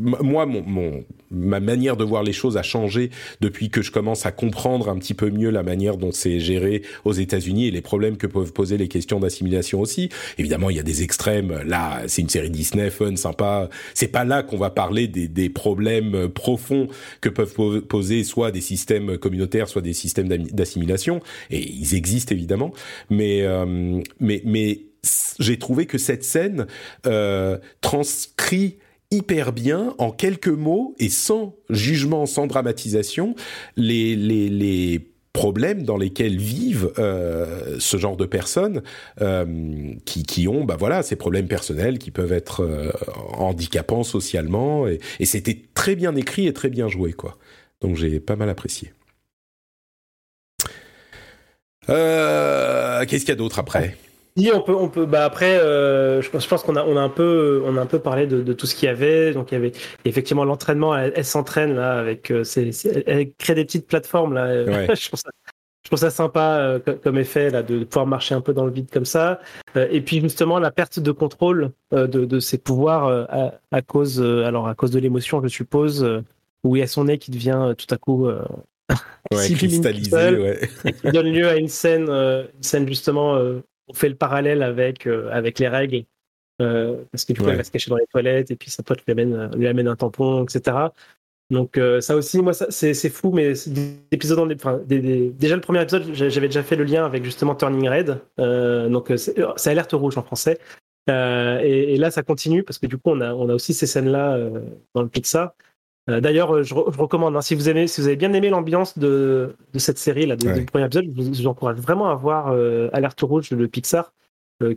moi, mon, ma manière de voir les choses a changé depuis que je commence à comprendre un petit peu mieux la manière dont c'est géré aux États-Unis et les problèmes que peuvent poser les questions d'assimilation aussi. Évidemment, il y a des extrêmes. Là, c'est une série Disney, fun, sympa. C'est pas là qu'on va parler des, des, problèmes profonds que peuvent poser soit des systèmes communautaires, soit des systèmes d'assimilation. Et ils existent évidemment, mais euh, mais mais j'ai trouvé que cette scène euh, transcrit hyper bien, en quelques mots et sans jugement, sans dramatisation, les, problèmes dans lesquels vivent euh, ce genre de personnes euh, qui, ont bah voilà ces problèmes personnels qui peuvent être handicapants socialement et, et c'était très bien écrit et très bien joué quoi. Donc j'ai pas mal apprécié. Qu'est-ce qu'il y a d'autre après? Oui, on peut, on peut. Bah après, euh, je pense, je pense qu'on a, on a un peu, on a un peu parlé de, de tout ce qu'il y avait. Donc il y avait effectivement l'entraînement. Elle, s'entraîne là avec, euh, elle crée des petites plateformes là. je, trouve ça, je trouve ça sympa euh, comme effet là de pouvoir marcher un peu dans le vide comme ça. Euh, et puis justement la perte de contrôle de, de ses pouvoirs à, à, cause, alors à cause de l'émotion, je suppose, où il y a son nez qui devient tout à coup. ouais, cristallisé, ouais. et qui donne lieu à une scène, une scène justement on fait le parallèle avec, euh, avec les règles. Euh, parce que du coup, elle va se cacher dans les toilettes et puis sa pote lui amène, lui amène un tampon, etc. Donc euh, ça aussi, moi, c'est fou, mais épisodes en, enfin, déjà le premier épisode, j'avais déjà fait le lien avec justement Turning Red, donc c'est alerte rouge en français. Et, là, ça continue parce que du coup, on a, on a aussi ces scènes-là dans le Pixar. Euh, d'ailleurs, euh, je, recommande, hein, si, vous aimez, si vous avez bien aimé l'ambiance de, de, cette série, là, du premier épisode, je vous, encourage vraiment à voir euh, Alerte Rouge de Pixar,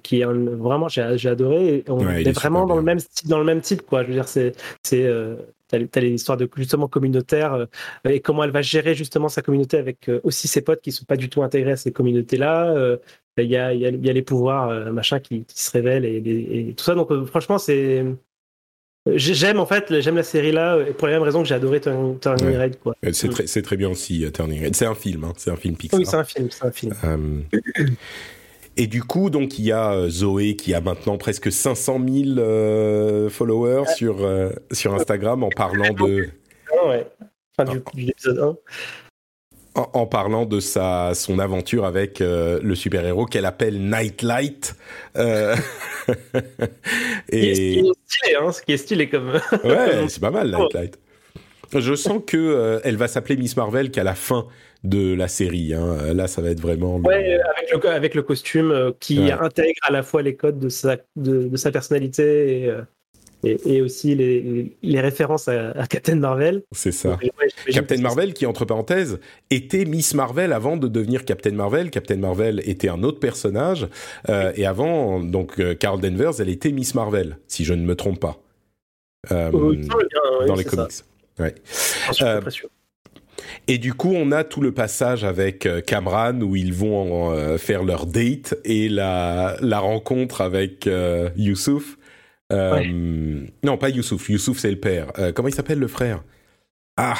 qui est vraiment, j'ai adoré. on est, vraiment dans le, même, dans le même type, quoi. Je veux dire, c'est. T'as les histoires de justement communautaire et comment elle va gérer justement sa communauté avec aussi ses potes qui sont pas du tout intégrés à ces communautés-là. Il y, a, y, a, y, a, les pouvoirs machin qui, qui, se révèlent et, et tout ça. Donc franchement, c'est J'aime en fait, j'aime la série là pour la même raison que j'ai adoré Turning, Red quoi. C'est très, c'est très bien aussi euh, Turning Red. C'est un film, hein. c'est un film Pixar. Oui, c'est un film, c'est un film. Euh, et du coup, donc il y a euh, Zoé qui a maintenant presque 500 000 followers sur sur Instagram en parlant de. Ah ouais. Enfin, du, du épisode 1 en, parlant de sa son aventure avec euh, le super héros qu'elle appelle Nightlight. Euh... et ce qui est stylé, hein, ce qui est stylé comme. ouais, c'est pas mal Nightlight. Je sens que euh, elle va s'appeler Miss Marvel qu'à la fin de la série. Hein. Là, ça va être vraiment. Ouais, avec le, avec le costume euh, qui intègre à la fois les codes de sa, de, de sa personnalité et, et, aussi les, les, références à, Captain Marvel. C'est ça. Captain Marvel, qui entre parenthèses était Miss Marvel avant de devenir Captain Marvel. Captain Marvel était un autre personnage euh, et avant, donc euh, Carl Danvers, elle était Miss Marvel, si je ne me trompe pas, euh, dans les comics. Ouais. Euh, et du coup, on a tout le passage avec Cameron où ils vont faire leur date et la, la rencontre avec Youssouf euh, non, pas Youssouf. Youssouf, c'est le père. Euh, comment il s'appelle le frère? Ah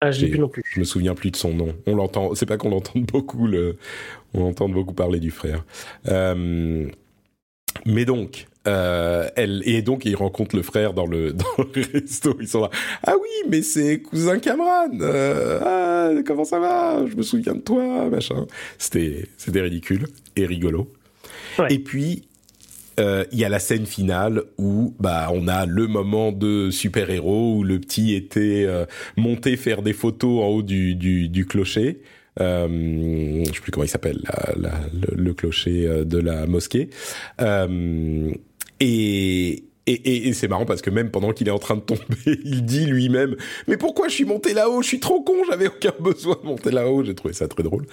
ah, je plus non plus. Je me souviens plus de son nom. On l'entend. C'est pas qu'on l'entende beaucoup. Le, on entend beaucoup parler du frère. Euh, mais donc, elle et donc il rencontre le frère dans le dans le resto. Ils sont là. Ah oui, mais c'est cousin Cameron. ah comment ça va? Je me souviens de toi, machin. C'était c'était ridicule et rigolo. Et puis euh, il y a la scène finale où bah on a le moment de super héros où le petit était euh, monté faire des photos en haut du du, clocher. Euh, je sais plus comment il s'appelle le, clocher euh, de la mosquée. Et et, et, c'est marrant parce que même pendant qu'il est en train de tomber, il dit lui-même Mais pourquoi je suis monté là-haut? Je suis trop con, j'avais aucun besoin de monter là-haut. J'ai trouvé ça très drôle.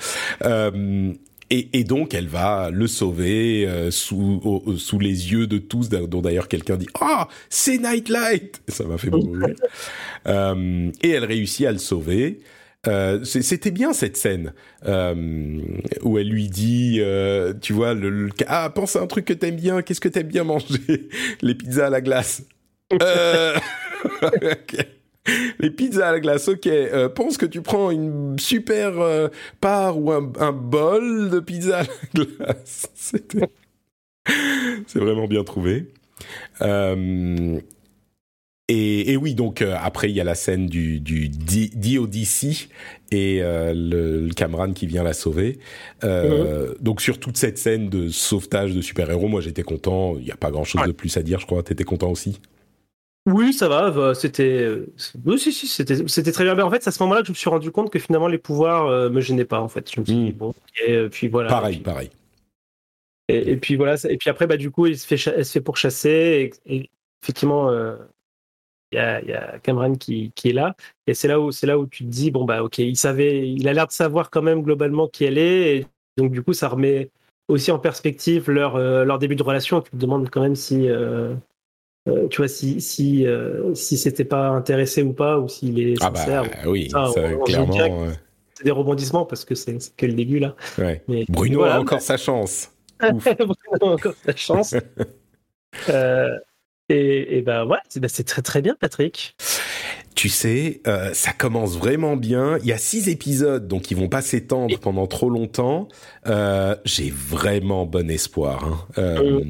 Et, donc, elle va le sauver euh, sous, sous les yeux de tous, dont d'ailleurs quelqu'un dit « Ah, c'est Nightlight !» Ça m'a fait beaucoup rire. Euh, et elle réussit à le sauver. Euh, c'était bien cette scène euh, où elle lui dit, euh, tu vois, ah pense à un truc que t'aimes bien, qu'est-ce que t'aimes bien manger? Les pizzas à la glace. euh... Les pizzas à la glace, ok. Euh, pense que tu prends une super euh, part ou un, bol de pizza à la glace. C'est vraiment bien trouvé. Euh, et, oui, donc après il y a la scène du, du DODC et le, le, Cameron qui vient la sauver. Donc sur toute cette scène de sauvetage de super-héros, moi j'étais content. Il n'y a pas grand-chose de plus à dire, je crois. T'étais content aussi? Oui, ça va. Bah, c'était, oui, si, si, c'était, c'était très bien. Mais en fait, c'est à ce moment-là que je me suis rendu compte que finalement les pouvoirs me gênaient pas. En fait, je me suis dit hmm. bon, et puis voilà. Pareil, pareil. Et, puis voilà. Et puis après, bah du coup, il se fait, elle se fait pourchasser. Et, et effectivement, il y a, Cameron qui, est là. Et c'est là où c'est là où tu te dis bon bah ok, il savait, il a l'air de savoir quand même globalement qui elle est. Et donc du coup, ça remet aussi en perspective leur euh, leur début de relation. Tu te demandes quand même si euh, euh, tu vois si si si c'était pas intéressé ou pas ou s'il est ah bah, oui, clairement. C'est des rebondissements parce que c'est que le début là. Mais, Bruno a encore sa chance. Bruno a encore sa chance. Et, ben ouais, bah, c'est très très bien, Patrick. Tu sais, euh, ça commence vraiment bien. Il y a six épisodes, donc ils vont pas s'étendre pendant trop longtemps. Euh, J'ai vraiment bon espoir. Hein. Euh.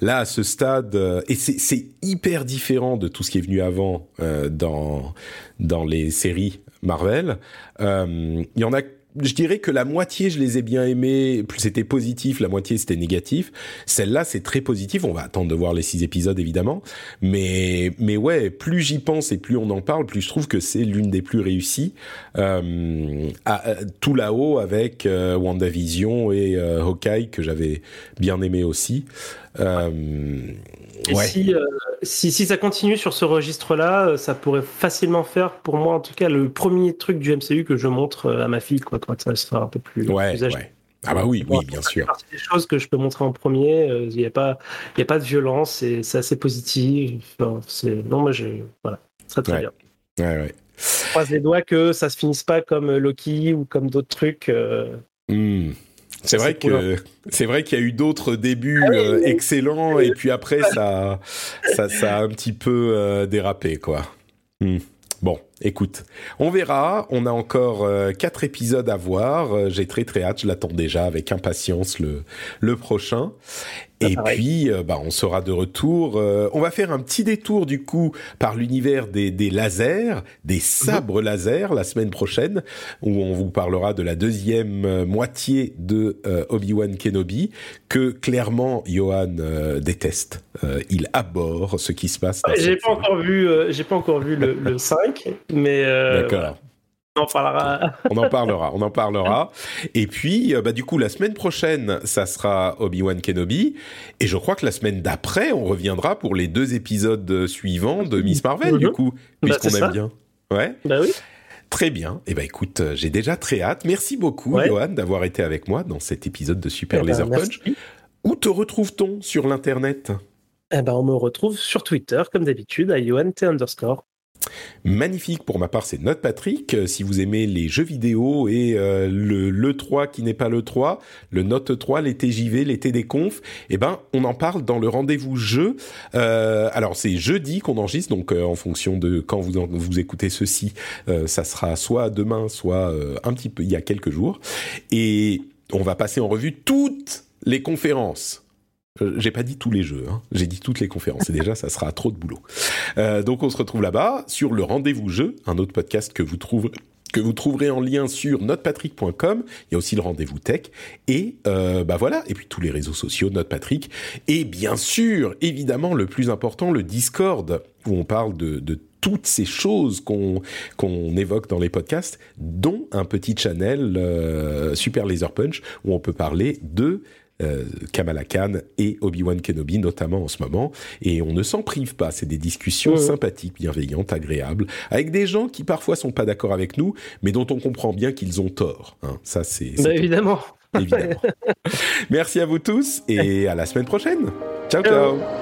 Là, à ce stade, et c'est hyper différent de tout ce qui est venu avant dans dans les séries Marvel. Il y en a je dirais que la moitié, je les ai bien aimés. C'était positif, la moitié c'était négatif. Celle-là, c'est très positif. On va attendre de voir les six épisodes évidemment, mais mais ouais, plus j'y pense et plus on en parle, plus je trouve que c'est l'une des plus réussies. Euh, à, tout là-haut avec euh, WandaVision et euh, Hawkeye que j'avais bien aimé aussi. Euh, si, euh, si, si, ça continue sur ce registre-là, euh, ça pourrait facilement faire, pour moi en tout cas, le premier truc du MCU que je montre euh, à ma fille, quoi, quand ça sera un peu plus, ouais, Ouais. Ah bah oui, oui, bien sûr. C'est des choses que je peux montrer en premier. Il n'y a pas, il y a pas de violence, et c'est assez positif. c'est non, moi je, voilà, très très bien. Ouais, ouais. Je croise les doigts que ça se finisse pas comme Loki ou comme d'autres trucs. Hmm. C'est vrai que c'est vrai qu'il y a eu d'autres débuts ah euh, excellents et puis après ça, ça, ça a un petit peu euh, dérapé quoi. Hmm. Bon, écoute, on verra. On a encore euh, quatre épisodes à voir. J'ai très très hâte. Je l'attends déjà avec impatience le le prochain. Et puis, euh, bah, on sera de retour. Euh, on va faire un petit détour du coup par l'univers des, des, lasers, des sabres mhm. laser la semaine prochaine, où on vous parlera de la deuxième euh, moitié de Obi-Wan Kenobi, que clairement Johan déteste. il aborde ce qui se passe. J'ai pas encore vu, j'ai pas encore vu le 5, mais. D'accord. On en parlera. on en parlera, on en parlera. Et puis, euh, bah, du coup, la semaine prochaine, ça sera Obi-Wan Kenobi. Et je crois que la semaine d'après, on reviendra pour les deux épisodes suivants de Miss Marvel, du mhm. coup, bah, puisqu'on aime bien. Ouais. Bah oui. Très bien. Et eh ben écoute, euh, j'ai déjà très hâte. Merci beaucoup, Johan, d'avoir été avec moi dans cet épisode de Super eh ben, Laser Punch. Où te retrouve-t-on sur l'internet? Eh ben, on me retrouve sur Twitter, comme d'habitude, à T underscore. Magnifique pour ma part, c'est Note Patrick. Euh, si vous aimez les jeux vidéo et euh, le, le 3 qui n'est pas le 3, le Note 3, l'été JV, l'été des confs, eh ben on en parle dans le rendez-vous jeu. Euh, alors c'est jeudi qu'on enregistre, donc en fonction de quand vous vous écoutez ceci, ça sera soit demain, soit un petit peu il y a quelques jours, et on va passer en revue toutes les conférences j'ai pas dit tous les jeux, hein. j'ai dit toutes les conférences. Et déjà, ça sera trop de boulot. Euh, donc, on se retrouve là-bas sur le rendez-vous jeu, un autre podcast que vous trouverez que vous trouverez en lien sur notepatrick.com. Il y a aussi le rendez-vous tech et euh, bah voilà. Et puis tous les réseaux sociaux, Notepatrick et bien sûr, évidemment, le plus important, le Discord où on parle de, toutes ces choses qu'on qu'on évoque dans les podcasts, dont un petit channel euh, Super Laser Punch où on peut parler de euh, Kamala Khan et Obi-Wan Kenobi, notamment en ce moment. Et on ne s'en prive pas. C'est des discussions sympathiques, bienveillantes, agréables, avec des gens qui parfois sont pas d'accord avec nous, mais dont on comprend bien qu'ils ont tort. Hein. Ça, c'est. Bah, évidemment. Évidemment. Merci à vous tous et à la semaine prochaine. ciao. ciao.